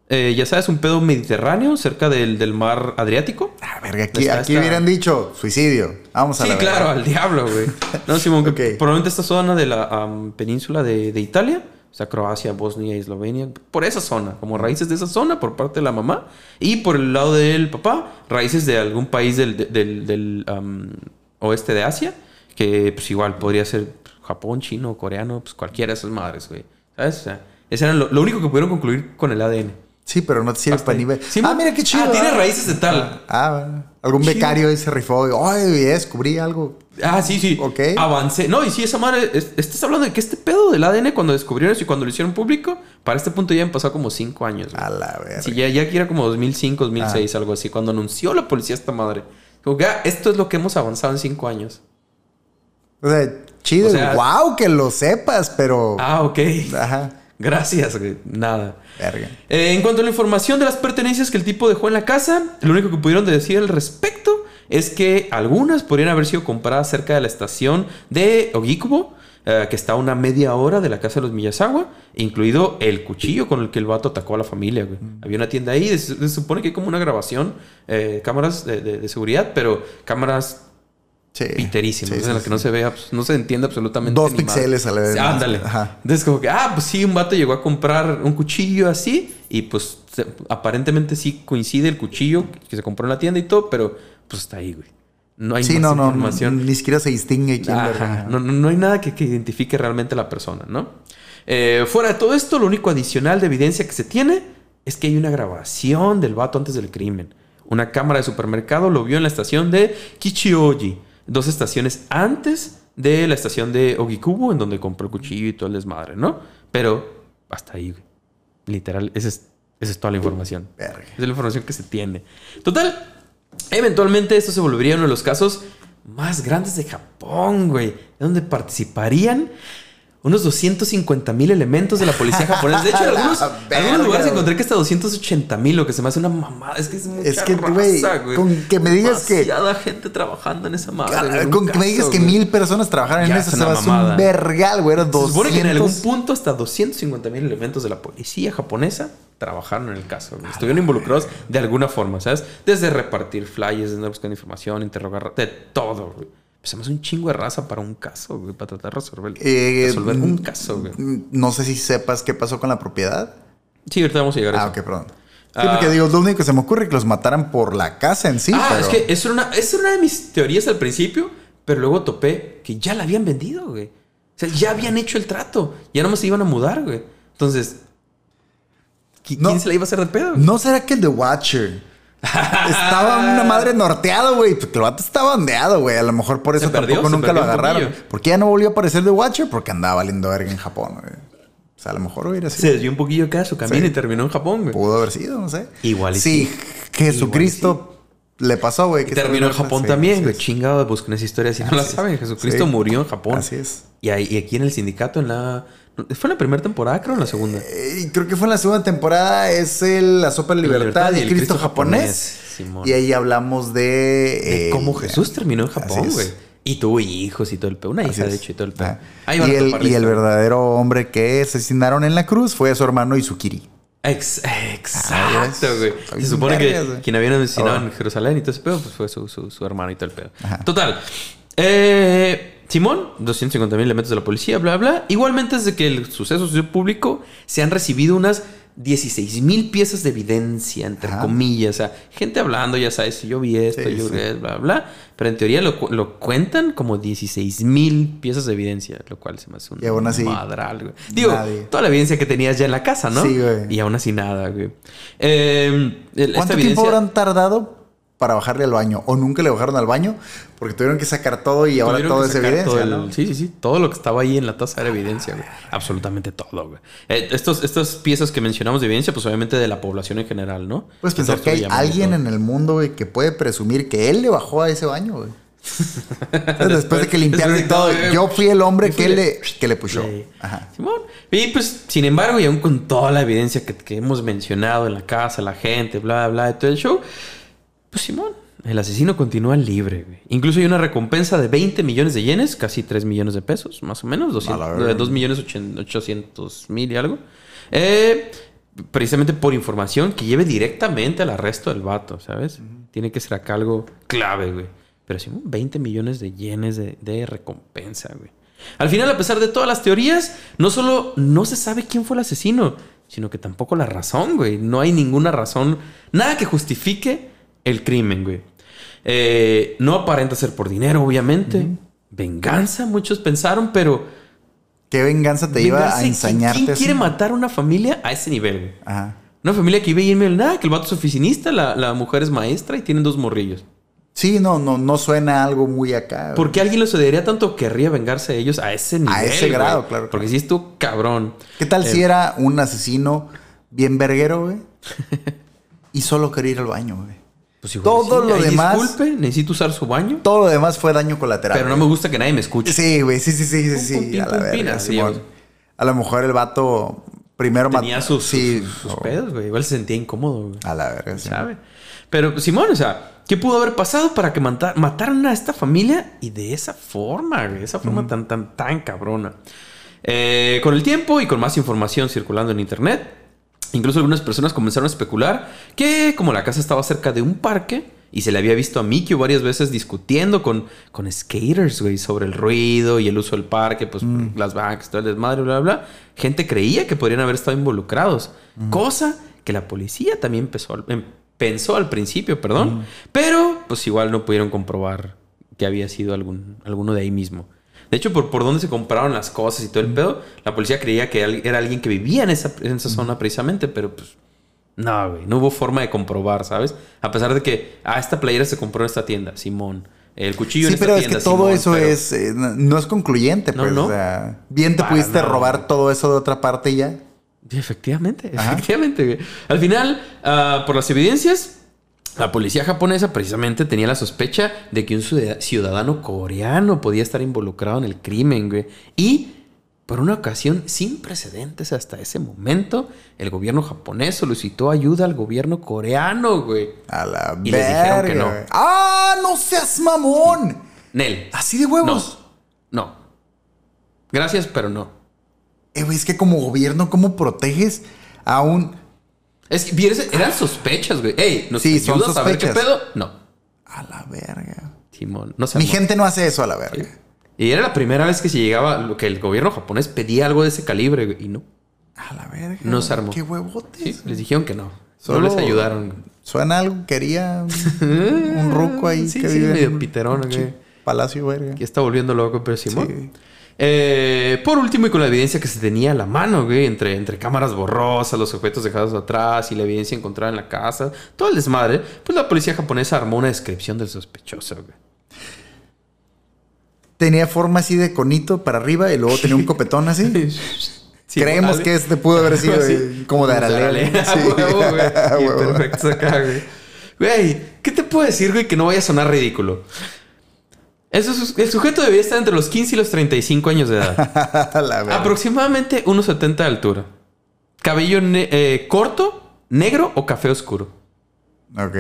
Eh, ya sabes, un pedo mediterráneo cerca del, del mar Adriático. A verga, aquí, Está- aquí está- hubieran dicho suicidio. Vamos a Sí, la claro, al diablo, güey. No, Simón, probablemente esta zona de la península de, de Italia, o sea, Croacia, Bosnia, Eslovenia, por esa zona, como raíces de esa zona por parte de la mamá, y por el lado del papá, raíces de algún país del, de- del, del, am, oeste de Asia, que pues igual podría ser Japón, chino, coreano, pues cualquiera de esas madres, güey. ¿Sabes? O sea, ese era lo, lo único que pudieron concluir con el ADN. Sí, pero no te sirve Hasta para nivel. Sí, ah, mira qué chido. Ah, tiene ah. raíces de tal. Ah, bueno. Algún Chido. becario se rifó. y, Ay, descubrí algo. Ah, sí, sí. Ok. Avancé. No, y sí, esa madre. es- estás hablando de que este pedo del ADN, cuando descubrieron eso y cuando lo hicieron público, para este punto ya han pasado como cinco años. güey. A la verga. Sí, ya, ya que era como 2005, 2006, Ah. algo así, cuando anunció la policía esta madre. Como que, ah, esto es lo que hemos avanzado en cinco años. O sea, chido. O sea- wow, que lo sepas, pero. Ah, ok. Ajá. Gracias, güey. Nada. Verga. Eh, en cuanto a la información de las pertenencias que el tipo dejó en la casa, lo único que pudieron decir al respecto es que algunas podrían haber sido compradas cerca de la estación de Ogikubo, eh, que está a una media hora de la casa de los Miyazawa, incluido el cuchillo con el que el vato atacó a la familia. güey. Había una tienda ahí, se, se supone que hay como una grabación, eh, cámaras de, de- de seguridad, pero cámaras Sí. piterísimas, Sí, en las que no se ve, abs- no se entiende absolutamente Dos píxeles a la vez. Ándale. Ajá. Entonces, como que, ah, pues sí, un vato llegó a comprar un cuchillo así y pues aparentemente sí coincide el cuchillo que se compró en la tienda y todo, pero pues está ahí, güey. No hay Sí, más no, no, no, información. Ni siquiera se distingue quién Ajá, no, no- no hay nada que, que identifique realmente a la persona, ¿no? Eh, fuera de todo esto, lo único adicional de evidencia que se tiene es que hay una grabación del vato antes del crimen. Una cámara de supermercado lo vio en la estación de Kichioji, dos estaciones antes de la estación de Ogikubo, en donde compró el cuchillo y todo el desmadre, ¿no? Pero hasta ahí, güey. Literal, esa es, esa es toda la información. Verga. Esa es la información que se tiene. Total, eventualmente esto se volvería uno de los casos más grandes de Japón, güey. Donde participarían unos 250 mil elementos de la policía japonesa. De hecho, en algunos, lugares encontré que hasta 280 mil, lo que se me hace una mamada. Es que es mucha Es que, güey, con que me digas que- Demasiada gente trabajando en esa madre. En Con que me digas que mil personas trabajaran Ya en es eso, se hacer mamada. un vergal, güey. Era Se 200. supone que en algún punto hasta 250 mil elementos de la policía japonesa trabajaron en el caso. Estuvieron involucrados de alguna forma, ¿sabes? Desde repartir flyers, desde buscando información, interrogar, de todo, güey. Pues se me hace un chingo de raza para un caso, güey, para tratar de resolver, Eh, resolver un caso, güey. No sé si sepas qué pasó con la propiedad. Sí, ahorita vamos a llegar a Ah, eso. ok, perdón. Sí, Ah. porque digo, lo único que se me ocurre es que los mataran por la casa en sí. ah, pero- es que esa era, una, esa era una de mis teorías al principio, pero luego topé que ya la habían vendido, güey. O sea, ya habían hecho el trato. Ya no se iban a mudar, güey. Entonces, ¿qui- No. ¿quién se la iba a hacer de pedo? güey? ¿No será que el The Watcher estaba una madre norteado, güey? Porque el vato estaba ondeado, güey. A lo mejor por eso Se perdió, tampoco se nunca lo agarraron. poquillo. ¿Por qué ya no volvió a aparecer The Watcher? Porque andaba valiendo verga en Japón, güey. sea, a lo mejor hubiera Se sido. desvió un poquillo acá su camino Sí. y terminó en Japón, güey. Pudo haber sido, no sé. Igual y sí. sí. Jesucristo le pasó, güey. Que terminó en Japón sí, también, así güey. es. Chingado, busquen esa historia si no la Así es. saben. Jesucristo Sí. murió en Japón. Así es. Y, ahí, y aquí en el sindicato, en la. ¿Fue en la primera temporada, creo, o en la segunda? Eh, creo que fue en la segunda temporada, es el, la sopa de libertad, libertad y el Cristo, Cristo japonés. Y ahí hablamos de... De eh, cómo Jesús terminó en Japón, güey. Y tuvo hijos y todo el pedo. Una hija, de hecho, y todo el pedo. Ah. Ahí va y, a el, y el verdadero hombre que asesinaron en la cruz fue su hermano Izukiri. Ex- Ah, exacto, ya güey. Se supone que quien habían asesinado Oh. en Jerusalén y todo ese pedo, pues fue su, su, su hermano y todo el pedo. Ajá. Total. Eh, Simón, 250 mil elementos de la policía, bla, bla. Igualmente, desde que el suceso sucedió público, se han recibido unas 16 mil piezas de evidencia, entre Ajá. comillas. O sea, gente hablando, ya sabes, yo vi esto, Sí, yo sí. vi esto, bla, bla. Pero en teoría lo, cu- lo cuentan como 16 mil piezas de evidencia, lo cual se me hace un Y aún así, madral, güey. Digo, nadie. toda la evidencia que tenías ya en la casa, ¿no? Sí, güey. Y aún así nada, güey. Eh, esta ¿Cuánto tiempo evidencia- habrán tardado para bajarle al baño? ¿O nunca le bajaron al baño? Porque tuvieron que sacar todo y ahora todo es evidencia, todo el- ¿no? Sí, sí, sí. Todo lo que estaba ahí en la taza era evidencia, güey. Absolutamente todo, güey. Eh, estos, estas piezas que mencionamos de evidencia, pues obviamente de la población en general, ¿no? Puedes pensar que hay alguien en el mundo, güey, que puede presumir que él le bajó a ese baño, güey. Entonces, después de que limpiaron y todo, yo fui el hombre que le, que le. Sí. Ajá. Simón. Y pues, sin embargo, y aún con toda la evidencia que, que hemos mencionado en la casa, la gente, bla, bla, de todo el show, pues Simón, el asesino continúa libre, güey. Incluso hay una recompensa de 20 millones de yenes, casi 3 millones de pesos, más o menos, 200, A la verga. 2 millones 800 mil y algo. Eh, precisamente por información que lleve directamente al arresto del vato, ¿sabes? Tiene que ser acá algo clave, güey. Pero Simón, 20 millones de yenes de, de recompensa, güey. Al final, a pesar de todas las teorías, no solo no se sabe quién fue el asesino, sino que tampoco la razón, güey. No hay ninguna razón, nada que justifique el crimen, güey. Eh, no aparenta ser por dinero, obviamente. Venganza, muchos pensaron, pero... ¿Qué venganza te iba a ¿quién- ensañarte ¿Quién así? quiere matar a una familia a ese nivel, güey? Ajá. Una familia que vive medio del nada, que el vato es oficinista, la, la mujer es maestra y tienen dos morrillos. Sí, no, no, no suena algo muy acá. güey. ¿Por qué alguien los odiaría tanto querría vengarse de ellos a ese nivel? ese grado, güey? claro, Porque claro. sí estuvo cabrón. ¿Qué tal Eh, si era un asesino bien verguero, güey? y solo quería ir al baño, güey. Pues todo sí, lo demás- Disculpe, necesito usar su baño. Todo lo demás fue daño colateral. Pero no me gusta que nadie me escuche. Sí, güey, sí, sí, sí, sí, Pum, sí. pum, a la verga. A lo mejor el vato primero mató. Tenía sus, sí, sus, sus o- pedos, güey. Igual se sentía incómodo, güey. A la verga, sí. ¿Sabe? Pero, Simón, o sea, ¿qué pudo haber pasado para que mata- mataran a esta familia y de esa forma, güey? Esa forma tan, tan, tan cabrona. Eh, con el tiempo y con más información circulando en internet, incluso algunas personas comenzaron a especular que, como la casa estaba cerca de un parque y se le había visto a Mikio varias veces discutiendo con, con skaters, güey, sobre el ruido y el uso del parque, pues las bancas, todo el desmadre, bla, bla, bla, gente creía que podrían haber estado involucrados. Cosa que la policía también empezó, em- pensó al principio, perdón, pero pues igual no pudieron comprobar que había sido algún, alguno de ahí mismo. De hecho, por, por dónde se compraron las cosas y todo el pedo, la policía creía que era alguien que vivía en esa, en esa zona precisamente, pero pues no, güey, no hubo forma de comprobar, ¿sabes? A pesar de que, ah, esta playera se compró en esta tienda, Simón. El cuchillo Sí, en esta pero es tienda, que todo Simón, eso pero- es. eh, no es concluyente, No, pues. no. O sea, bien te Para pudiste robar todo eso de otra parte y ya. Efectivamente, Ajá. efectivamente. güey. Al final, ah, por las evidencias, la policía japonesa precisamente tenía la sospecha de que un ciudad- ciudadano coreano podía estar involucrado en el crimen, güey. Y por una ocasión sin precedentes hasta ese momento, el gobierno japonés solicitó ayuda al gobierno coreano, güey. A la Y les dijeron que verga, no. ¡Ah! ¡No seas mamón! Nel. Así de huevos. No. No. Gracias, pero no. Eh, güey, es que como gobierno, ¿cómo proteges a un. Es que vieres, eran sospechas, güey. Ey, ¿nos Sí, son ayudas a ver qué sospechas. pedo? No. A la verga. Simón, no sé. Mi gente no hace eso a la verga. Y era la primera vez que se llegaba lo que el gobierno japonés pedía algo de ese calibre, güey, y no. A la verga. No se armó. Qué huevotes. Sí, les dijeron que no. Solo- No les ayudaron. Suena algo, quería un, un ruco ahí Sí, que sí, vive medio en piterón, güey. Palacio, verga. Que está volviendo loco, pero Simón. Sí. Eh, por último, y con la evidencia que se tenía a la mano, güey, entre, entre cámaras borrosas, los objetos dejados atrás y la evidencia encontrada en la casa, todo el desmadre, pues la policía japonesa armó una descripción del sospechoso, güey. Tenía forma así de conito para arriba y luego tenía un copetón así. Sí, Creemos que este pudo haber sido Sí. como de Arale. Sí. Perfecto acá, güey. Güey, ¿qué te puedo decir, güey, que no vaya a sonar ridículo? Eso es- el sujeto debía estar entre los 15 y los 35 años de edad. La. Aproximadamente 1,70 de altura. Cabello ne- eh, corto, negro o café oscuro. Ok.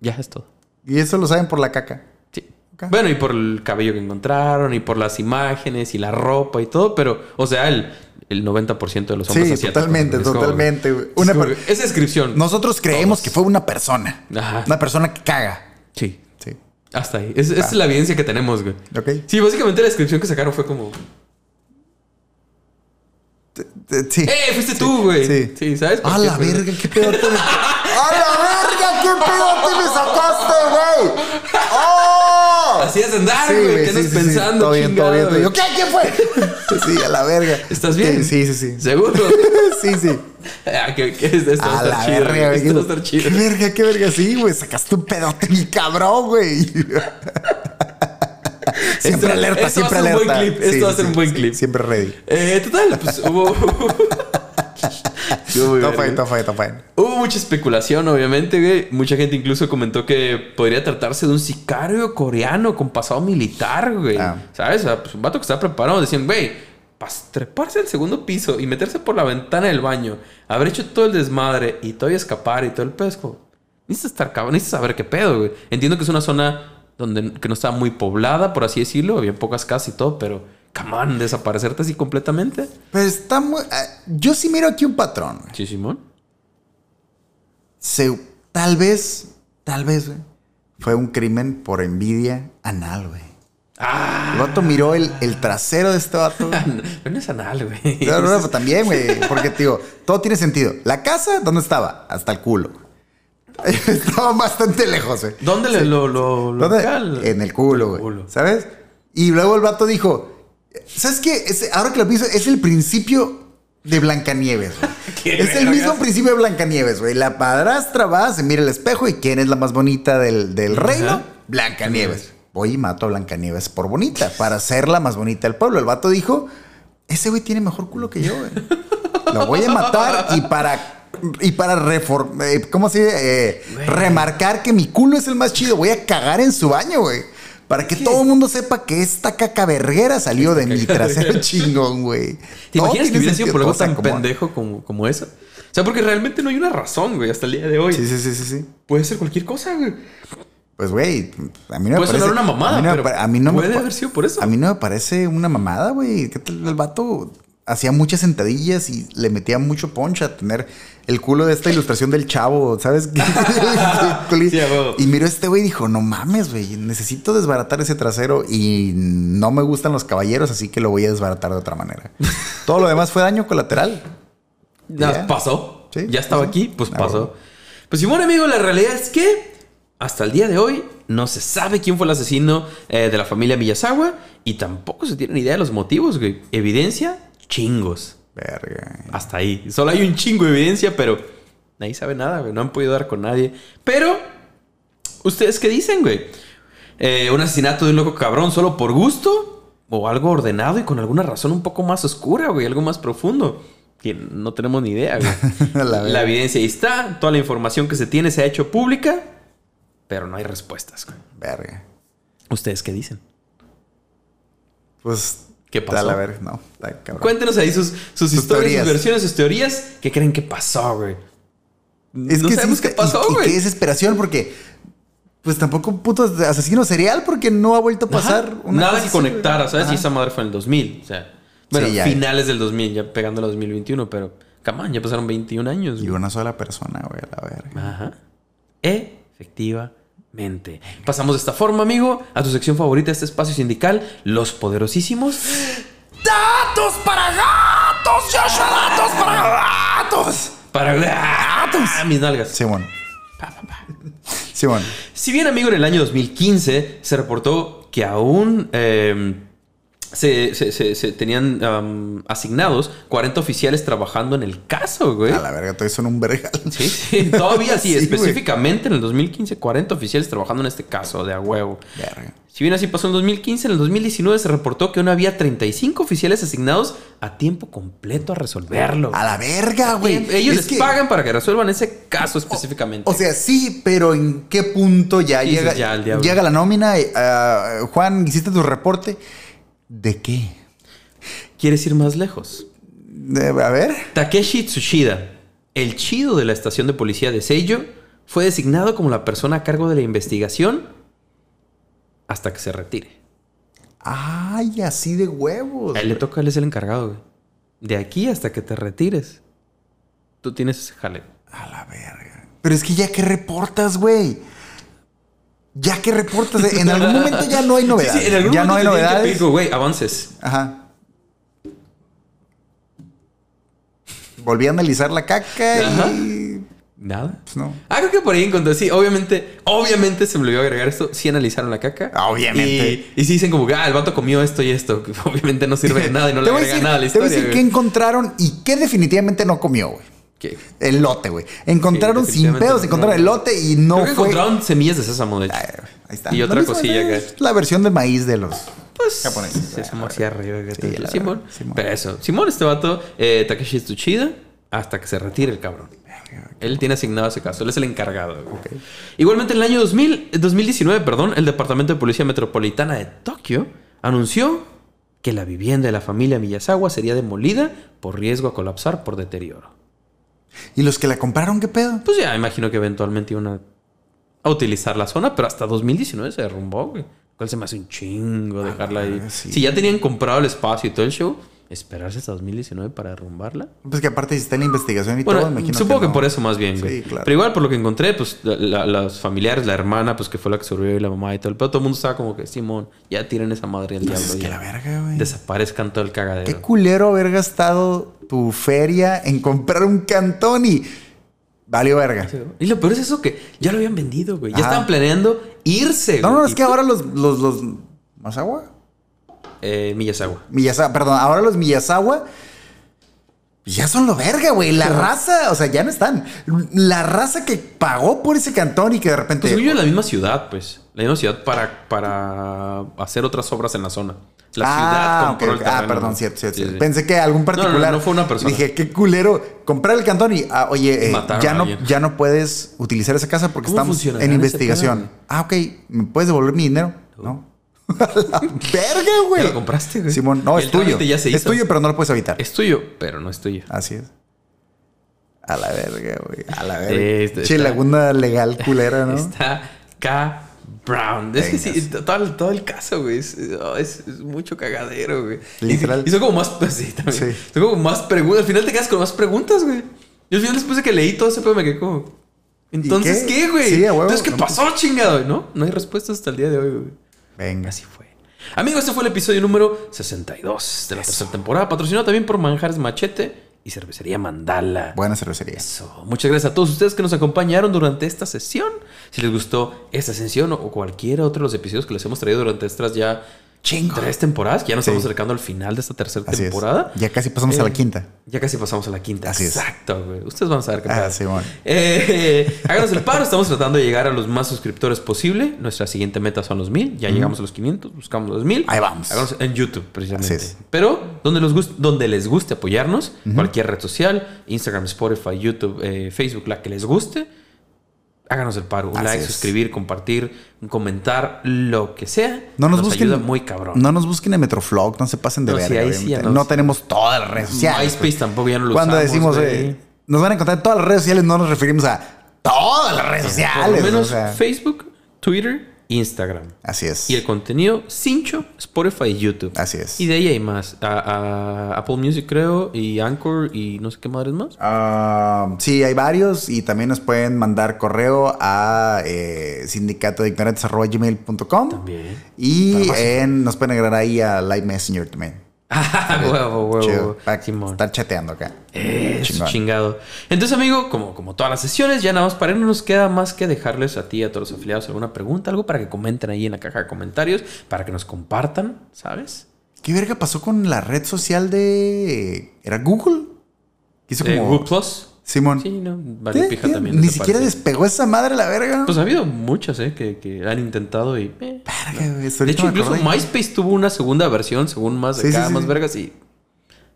Ya es todo. Y eso lo saben por la caca. Sí. Bueno, y por el cabello que encontraron, y por las imágenes, y la ropa y todo, pero, o sea, el, el 90% de los hombres Sí, asiáticos. totalmente, Es como- totalmente. es Una como- per- esa descripción. Nosotros creemos Todos. que fue una persona. Ajá. Una persona que caga. Sí. Hasta ahí. Es- Esa es la evidencia que tenemos, güey. Ok. Sí, básicamente la descripción que sacaron fue como... Eh, Sí. ¡Eh! Fuiste tú, güey. Sí. Sí, ¿sabes? A la verga, qué pedo te me... ¡A la verga, qué pedo te me sacaste, güey! ¡Oh! Así es andar, Sí, güey. güey, ¿Qué sí, andas sí, sí. pensando, Todo bien, todo bien. Yo? ¿Qué? ¿Quién fue? Sí, a la verga. ¿Estás bien? Sí, sí, sí. ¿Seguro? Sí, sí. Ah, que, que esto a la chido, verga. Esto va a estar chido. Qué verga, qué verga. Sí, güey. Sacaste un pedote mi cabrón, güey. Siempre Esto- alerta, esto va a siempre ser un buen alerta. clip, esto va a ser un buen sí, clip. Siempre ready. Eh, total, pues hubo... Fine, todo fine, todo fine. Hubo mucha especulación, obviamente, güey. Mucha gente incluso comentó que podría tratarse de un sicario coreano con pasado militar, güey. Ah. ¿Sabes? O sea, pues un vato que estaba preparado. Decían, güey, para treparse al segundo piso y meterse por la ventana del baño, haber hecho todo el desmadre y todavía escapar y todo el pedo, es como, necesitas estar cabrón, necesitas saber qué pedo, güey. Entiendo que es una zona donde que no está muy poblada, por así decirlo, había pocas casas y todo, pero, come on, desaparecerte así completamente. Pero está muy. ah, yo sí miro aquí un patrón, güey. Sí, Simón. Se, tal vez, tal vez, güey. Fue un crimen por envidia anal, güey. Ah, El vato miró el, el trasero de este vato. no es anal, güey. No, no, no, también, güey. Porque, tío, todo tiene sentido. La casa, ¿dónde estaba? Hasta el culo. Estaba bastante lejos, güey. ¿Dónde le lo, lo, lo ¿Dónde? En el culo, güey. ¿Sabes? Y luego el vato dijo: ¿Sabes qué? Ese- ahora que lo pienso, es el principio de Blancanieves, güey. Es el mismo principio de Blancanieves, güey. La padrastra va, se mira el espejo y ¿quién es la más bonita del, del reino? Blancanieves. Voy y mato a Blancanieves por bonita, para hacerla más bonita del pueblo. El vato dijo: Ese güey tiene mejor culo que yo, güey. Lo voy a matar y para. Y para reformar. ¿Cómo se dice? Eh, remarcar que mi culo es el más chido. Voy a cagar en su baño, güey. Para que todo el mundo sepa que esta caca verguera salió de mi trasero chingón, güey. ¿Te imaginas que hubiera sido por algo tan pendejo como, como eso? O sea, porque realmente no hay una razón, güey, hasta el día de hoy. Sí, sí, sí, sí, sí. Puede ser cualquier cosa, güey. Pues, güey, a mí no me Puede parece... sonar una mamada, a mí no me pero pa- a mí no me puede haber sido por eso. A mí no me parece una mamada, güey. ¿Qué tal el vato? Hacía muchas sentadillas y le metía mucho poncha a tener el culo de esta ilustración del chavo, ¿sabes? Sí, y miró a este güey y dijo, no mames, güey, necesito desbaratar ese trasero y no me gustan los caballeros, así que lo voy a desbaratar de otra manera. Todo lo demás fue daño colateral. Ya. pasó. Sí, ya estaba sí. aquí, pues Ah, pasó. bueno. Pues Simón, amigo, la realidad es que hasta el día de hoy no se sabe quién fue el asesino eh, de la familia Miyazawa y tampoco se tiene ni idea de los motivos, güey. Evidencia, chingos. Verga. Hasta ahí. Solo hay un chingo de evidencia, pero nadie sabe nada, güey. No han podido dar con nadie. Pero, ¿ustedes qué dicen, güey? Eh, ¿Un asesinato de un loco cabrón solo por gusto? ¿O algo ordenado y con alguna razón un poco más oscura, güey? Algo más profundo. Que no tenemos ni idea, güey. La evidencia ahí está. Toda la información que se tiene se ha hecho pública. Pero no hay respuestas, güey. Verga. ¿Ustedes qué dicen? Pues... ¿Qué pasó? A la verga, no. Cuéntenos ahí sus, sus, historias, teorías. sus versiones, sus teorías. ¿Qué creen que pasó, güey? Es no que sabemos sí qué pasó, y, y güey. qué desesperación porque pues tampoco un puto asesino serial porque no ha vuelto a pasar Ajá. una Nada que conectara, ¿sabes? Ajá. Y esa madre fue en el 2000. O sea, bueno, Sí, ya. finales del 2000, ya pegando al 2021, pero, come on, ya pasaron 21 años. y una sola persona, güey, a la verga. Ajá. Pasamos de esta forma, amigo, a tu sección favorita de este espacio sindical, los poderosísimos. ¡Datos para gatos! ¡Joshua, datos para gatos! Para gatos. Ah, mis nalgas. Simón. Simón. Si bien, amigo, en el año 2015 se reportó que aún eh, se, se- se- se tenían am, asignados 40 oficiales trabajando en el caso, güey. A la verga, todavía son un vergal. Sí, sí, todavía sí, Sí, güey. específicamente en el 2015, 40 oficiales trabajando en este caso de a huevo. Verga. Si bien así pasó en el 2015, en el 2019 se reportó que aún había 35 oficiales asignados a tiempo completo a resolverlo. A la verga, güey. Ellos Es les que- pagan para que resuelvan ese caso específicamente. O sea, sí, pero ¿en qué punto ya Sí, llega, ya, llega la nómina? ah, Juan, ¿hiciste tu reporte? ¿De qué? ¿Quieres ir más lejos? De- a ver. Takeshi Tsushida, el chido de la estación de policía de Seijo, fue designado como la persona a cargo de la investigación hasta que se retire. Ay, así de huevos. A él le toca, él es el encargado, güey. De aquí hasta que te retires, tú tienes ese jale. A la verga. Pero es que ya que reportas, güey. Ya que reportas. En algún momento ya no hay novedades. Sí, sí, en algún ya no hay novedades. güey, avances. Ajá. Volví a analizar la caca Ajá. y. Nada. Pues no. Ah, creo que por ahí encontré. Sí, obviamente, obviamente se me olvidó agregar esto. Sí analizaron la caca. Obviamente. Y, y sí dicen como que, ah, el vato comió esto y esto. Que obviamente no sirve de nada y no le voy a agrega decir- nada a la Te voy a decir qué encontraron y qué definitivamente no comió, güey. ¿Qué? El lote, güey. Encontraron Sí, sin pedos, no. encontraron el lote y no Creo que fue. encontraron semillas de sésamo, de hecho. Ay, Ahí está. Y otra cosilla que- Es La versión de maíz de los. Pues Japoneses. Sésamo hacia arriba. que Sí, te- la Simón. Simón. Pero eso. Simón, este vato, eh, Takeshi Tsuchida, hasta que se retire el cabrón. Él tiene asignado ese caso. Él es el encargado. Igualmente, en el año 2000, eh, 2019, perdón, el Departamento de Policía Metropolitana de Tokio anunció que la vivienda de la familia Miyazawa sería demolida por riesgo a colapsar por deterioro. ¿Y los que la compraron qué pedo? Pues ya imagino que eventualmente iban a, a utilizar la zona, pero hasta 2019 se derrumbó, güey. ¿Cuál se me hace un chingo dejarla ahí? sí. Si ya tenían comprado el espacio y todo el show, esperarse hasta 2019 para derrumbarla. Pues que aparte si está en la investigación y Bueno, todo, imagino supongo que, no. por eso más bien, güey. Sí, claro. Pero igual por lo que encontré, pues la- los familiares, la hermana, pues que fue la que sobrevivió y la mamá y todo el pedo, todo el mundo estaba como que, Simón, ya tiren esa madre del Pues diablo. es que ya. la verga, güey. Desaparezcan todo el Qué cagadero. culero haber gastado tu feria en comprar un cantón y valió verga. Y lo peor es eso que ya lo habían vendido, güey. Ya Ajá. estaban planeando irse. No, no, güey. es Y, que ahora los, los, los Masawa, Eh, Miyazawa. Miyazawa, perdón, ahora los Miyazawa ya son lo verga, güey. La raza, o sea, ya no están. La raza que pagó por ese cantón y que de repente. Pues yo, la misma ciudad, pues. La misma ciudad para, para hacer otras obras en la zona. La ciudad ah, compró ok, el ah, perdón, cierto, cierto. Sí, cierto. sí. Pensé que algún no, no, particular. no fue una persona. Dije, qué culero. Comprar el cantón y, ah, oye, eh, ya, no, ya no puedes utilizar esa casa porque ¿Cómo estamos en investigación. Ah, ok. ¿Me puedes devolver mi dinero? No. La verga, güey. Lo compraste, güey. Simón, no, El es tuyo. ya se Es hizo. tuyo, pero no lo puedes evitar. Es tuyo, pero no es tuyo. Así es. A la verga, güey. A la verga. Está- che, está- laguna legal culera, ¿no? Está K. Brown. Es que sí, todo, el- todo el caso, güey. Es, oh, es- es mucho cagadero, güey. Literal. Y, son como más. pues, sí, también. Sí. Son como más preguntas. Al final te quedas con más preguntas, güey. Y al final, después de que leí todo ese pedo, me quedé como. Entonces, qué? ¿qué, güey? Sí. Entonces, ¿qué No, pasó, chingado? No, no hay respuesta hasta el día de hoy, güey. Venga. Así fue. Amigos, este fue el episodio número 62 de la tercera temporada, patrocinado también por Manjares Machete y Cervecería Mandala. Buena cervecería. Eso. Muchas gracias a todos ustedes que nos acompañaron durante esta sesión. Si les gustó esta sesión o cualquier otro de los episodios que les hemos traído durante estas ya Chingo. tres temporadas, que ya nos Sí. estamos acercando al final de esta tercera Así temporada. es. Ya casi pasamos a la Eh, quinta. Ya casi pasamos a la quinta. Así. Exacto, güey. Ustedes van a saber qué Ah, pedo. Simón. Eh, háganos el paro. Estamos tratando de llegar a los más suscriptores posible. Nuestra siguiente meta son los mil. Ya llegamos a los 500. Buscamos los mil. Ahí vamos. Háganos en YouTube, precisamente. Así es. Pero donde, los gust- donde les guste apoyarnos, cualquier red social, Instagram, Spotify, YouTube, eh, Facebook, la que les guste, háganos el paro. Un Así like, es. suscribir, compartir, comentar, lo que sea. No nos, busquen. ayuda muy cabrón. No nos busquen en Metroflog, no se pasen de No, verga. sí no no tenemos todas las redes sociales. MySpace tampoco ya no lo Cuando usamos, decimos, eh, nos van a encontrar en todas las redes sociales, no nos referimos a todas las redes sociales. Por lo menos o sea, Facebook, Twitter, Instagram. así es. Y el contenido, Cincho, Spotify y YouTube. Así es. Y de ahí hay más. A, a Apple Music, creo, y Anchor, y no sé qué madres más. Ah, sí, hay varios y también nos pueden mandar correo a eh, sindicato de También. y en- nos pueden agregar ahí a Live Messenger también. Ah, huevo, huevo. Para estar chateando acá. Eso, chingado. Entonces, amigo, como, como todas las sesiones, ya nada más para ir, no nos queda más que dejarles a ti y a todos los afiliados alguna pregunta, algo para que comenten ahí en la caja de comentarios, para que nos compartan, ¿sabes? ¿Qué verga pasó con la red social de. ¿Era Google? Hizo como. Google Plus. Simón. Sí, no, vale pija también. Ni siquiera parte. despegó esa madre la verga. Pues ha habido muchas, ¿eh? Que, que han intentado y... eh. Verga, güey, hasta De hecho, incluso. MySpace tuvo una segunda versión, según más Sí, acá, sí, sí, más sí. vergas y...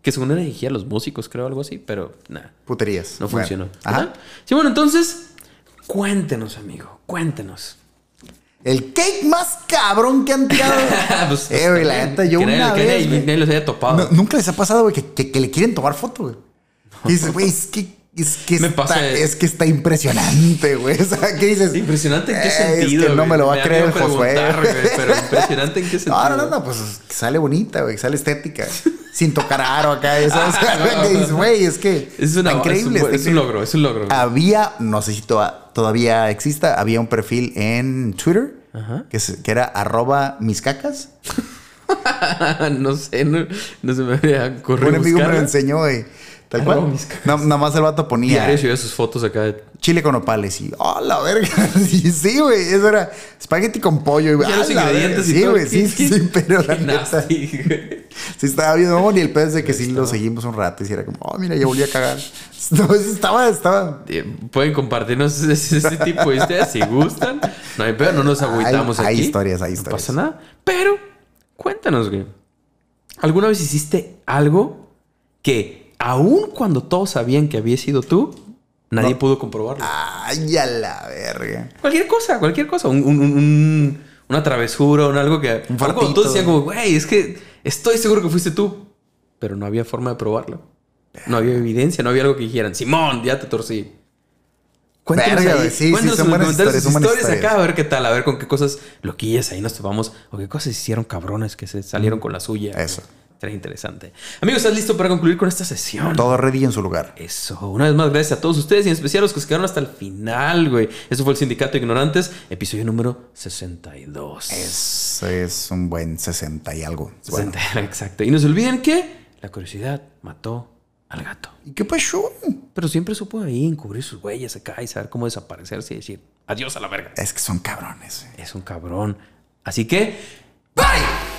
Que según era dirigida a los músicos, creo, algo así, pero nada, Puterías. no Bueno, funcionó. Ajá. Sí, bueno, entonces, cuéntenos, amigo, cuéntenos. El cake más cabrón que han tirado. Pues, eh, güey, la neta, yo que nadie- una que nadie, nadie los haya topado. no- nunca les ha pasado, güey, que, que- que le quieren tomar foto, güey. Dices, güey, es que. Es que, Me está, pasa- es que está impresionante, güey. O sea, ¿qué dices? Impresionante en qué "Eh, sentido. Es que no me lo va a creer Josué. güey, Pero impresionante en qué sentido. No, no, no, no, pues sale bonita, güey, sale estética. sin tocar aro acá, ¿sabes? dices, güey, es que Es, una, increíble. es, un, está es un logro, es un logro. güey. Había, no sé si to- todavía exista, había un perfil en Twitter Ajá. que, se- que era arroba mis cacas. no sé, no, se me había ocurrido Un amigo me lo enseñó, güey. Tal cual. nada más el vato ponía Diario subía sus fotos acá. de- chile con opales y, oh, la verga. Sí, sí, güey, eso era espagueti con pollo. Y, "Ah, los ingredientes verga". y Sí, todo. güey, sí, sí, sí, pero la neta. Sí, estaba bien, no, ni el pedo es de que sí lo seguimos un rato y era como, oh, mira, ya volví a cagar. No, estaba, estaba. Eh, Pueden compartirnos ese, ese tipo de historias si gustan. No hay pedo, no nos agüitamos Hay- hay aquí. historias, hay No historias. pasa nada. Pero, cuéntanos, güey. ¿Alguna vez hiciste algo que, aun cuando todos sabían que había sido tú, nadie No. pudo comprobarlo? Ay, a la verga. Cualquier cosa, cualquier cosa. Un, un- un- un- una travesura, un algo que. Un algo todos decían como, güey, es que estoy seguro que fuiste tú. Pero no había forma de probarlo. No había evidencia, no había algo que dijeran, Simón, ya te torcí. Cuéntanos Verga, ahí, sí, sí, cuéntanos son en los buenas comentarios historias, sus son buenas historias historias. acá, a ver qué tal, a ver con qué cosas loquillas ahí nos topamos, o qué cosas hicieron cabrones que se salieron con la suya. Eso. Sería interesante. Amigos, ¿estás listo para concluir con esta sesión? Todo ready en su lugar. Eso, una vez más, gracias a todos ustedes y en especial a los que se quedaron hasta el final, güey. Eso fue el Sindicato de Ignorantes, episodio número 62. Eso es un buen 60 y algo. Bueno. 60, exacto. Y no se olviden que la curiosidad mató al gato. ¿Y qué pasó? Pero siempre supo ahí encubrir sus huellas acá y saber cómo desaparecerse y decir adiós a la verga. Es que son cabrones. Es un cabrón. Así que, ¡bye!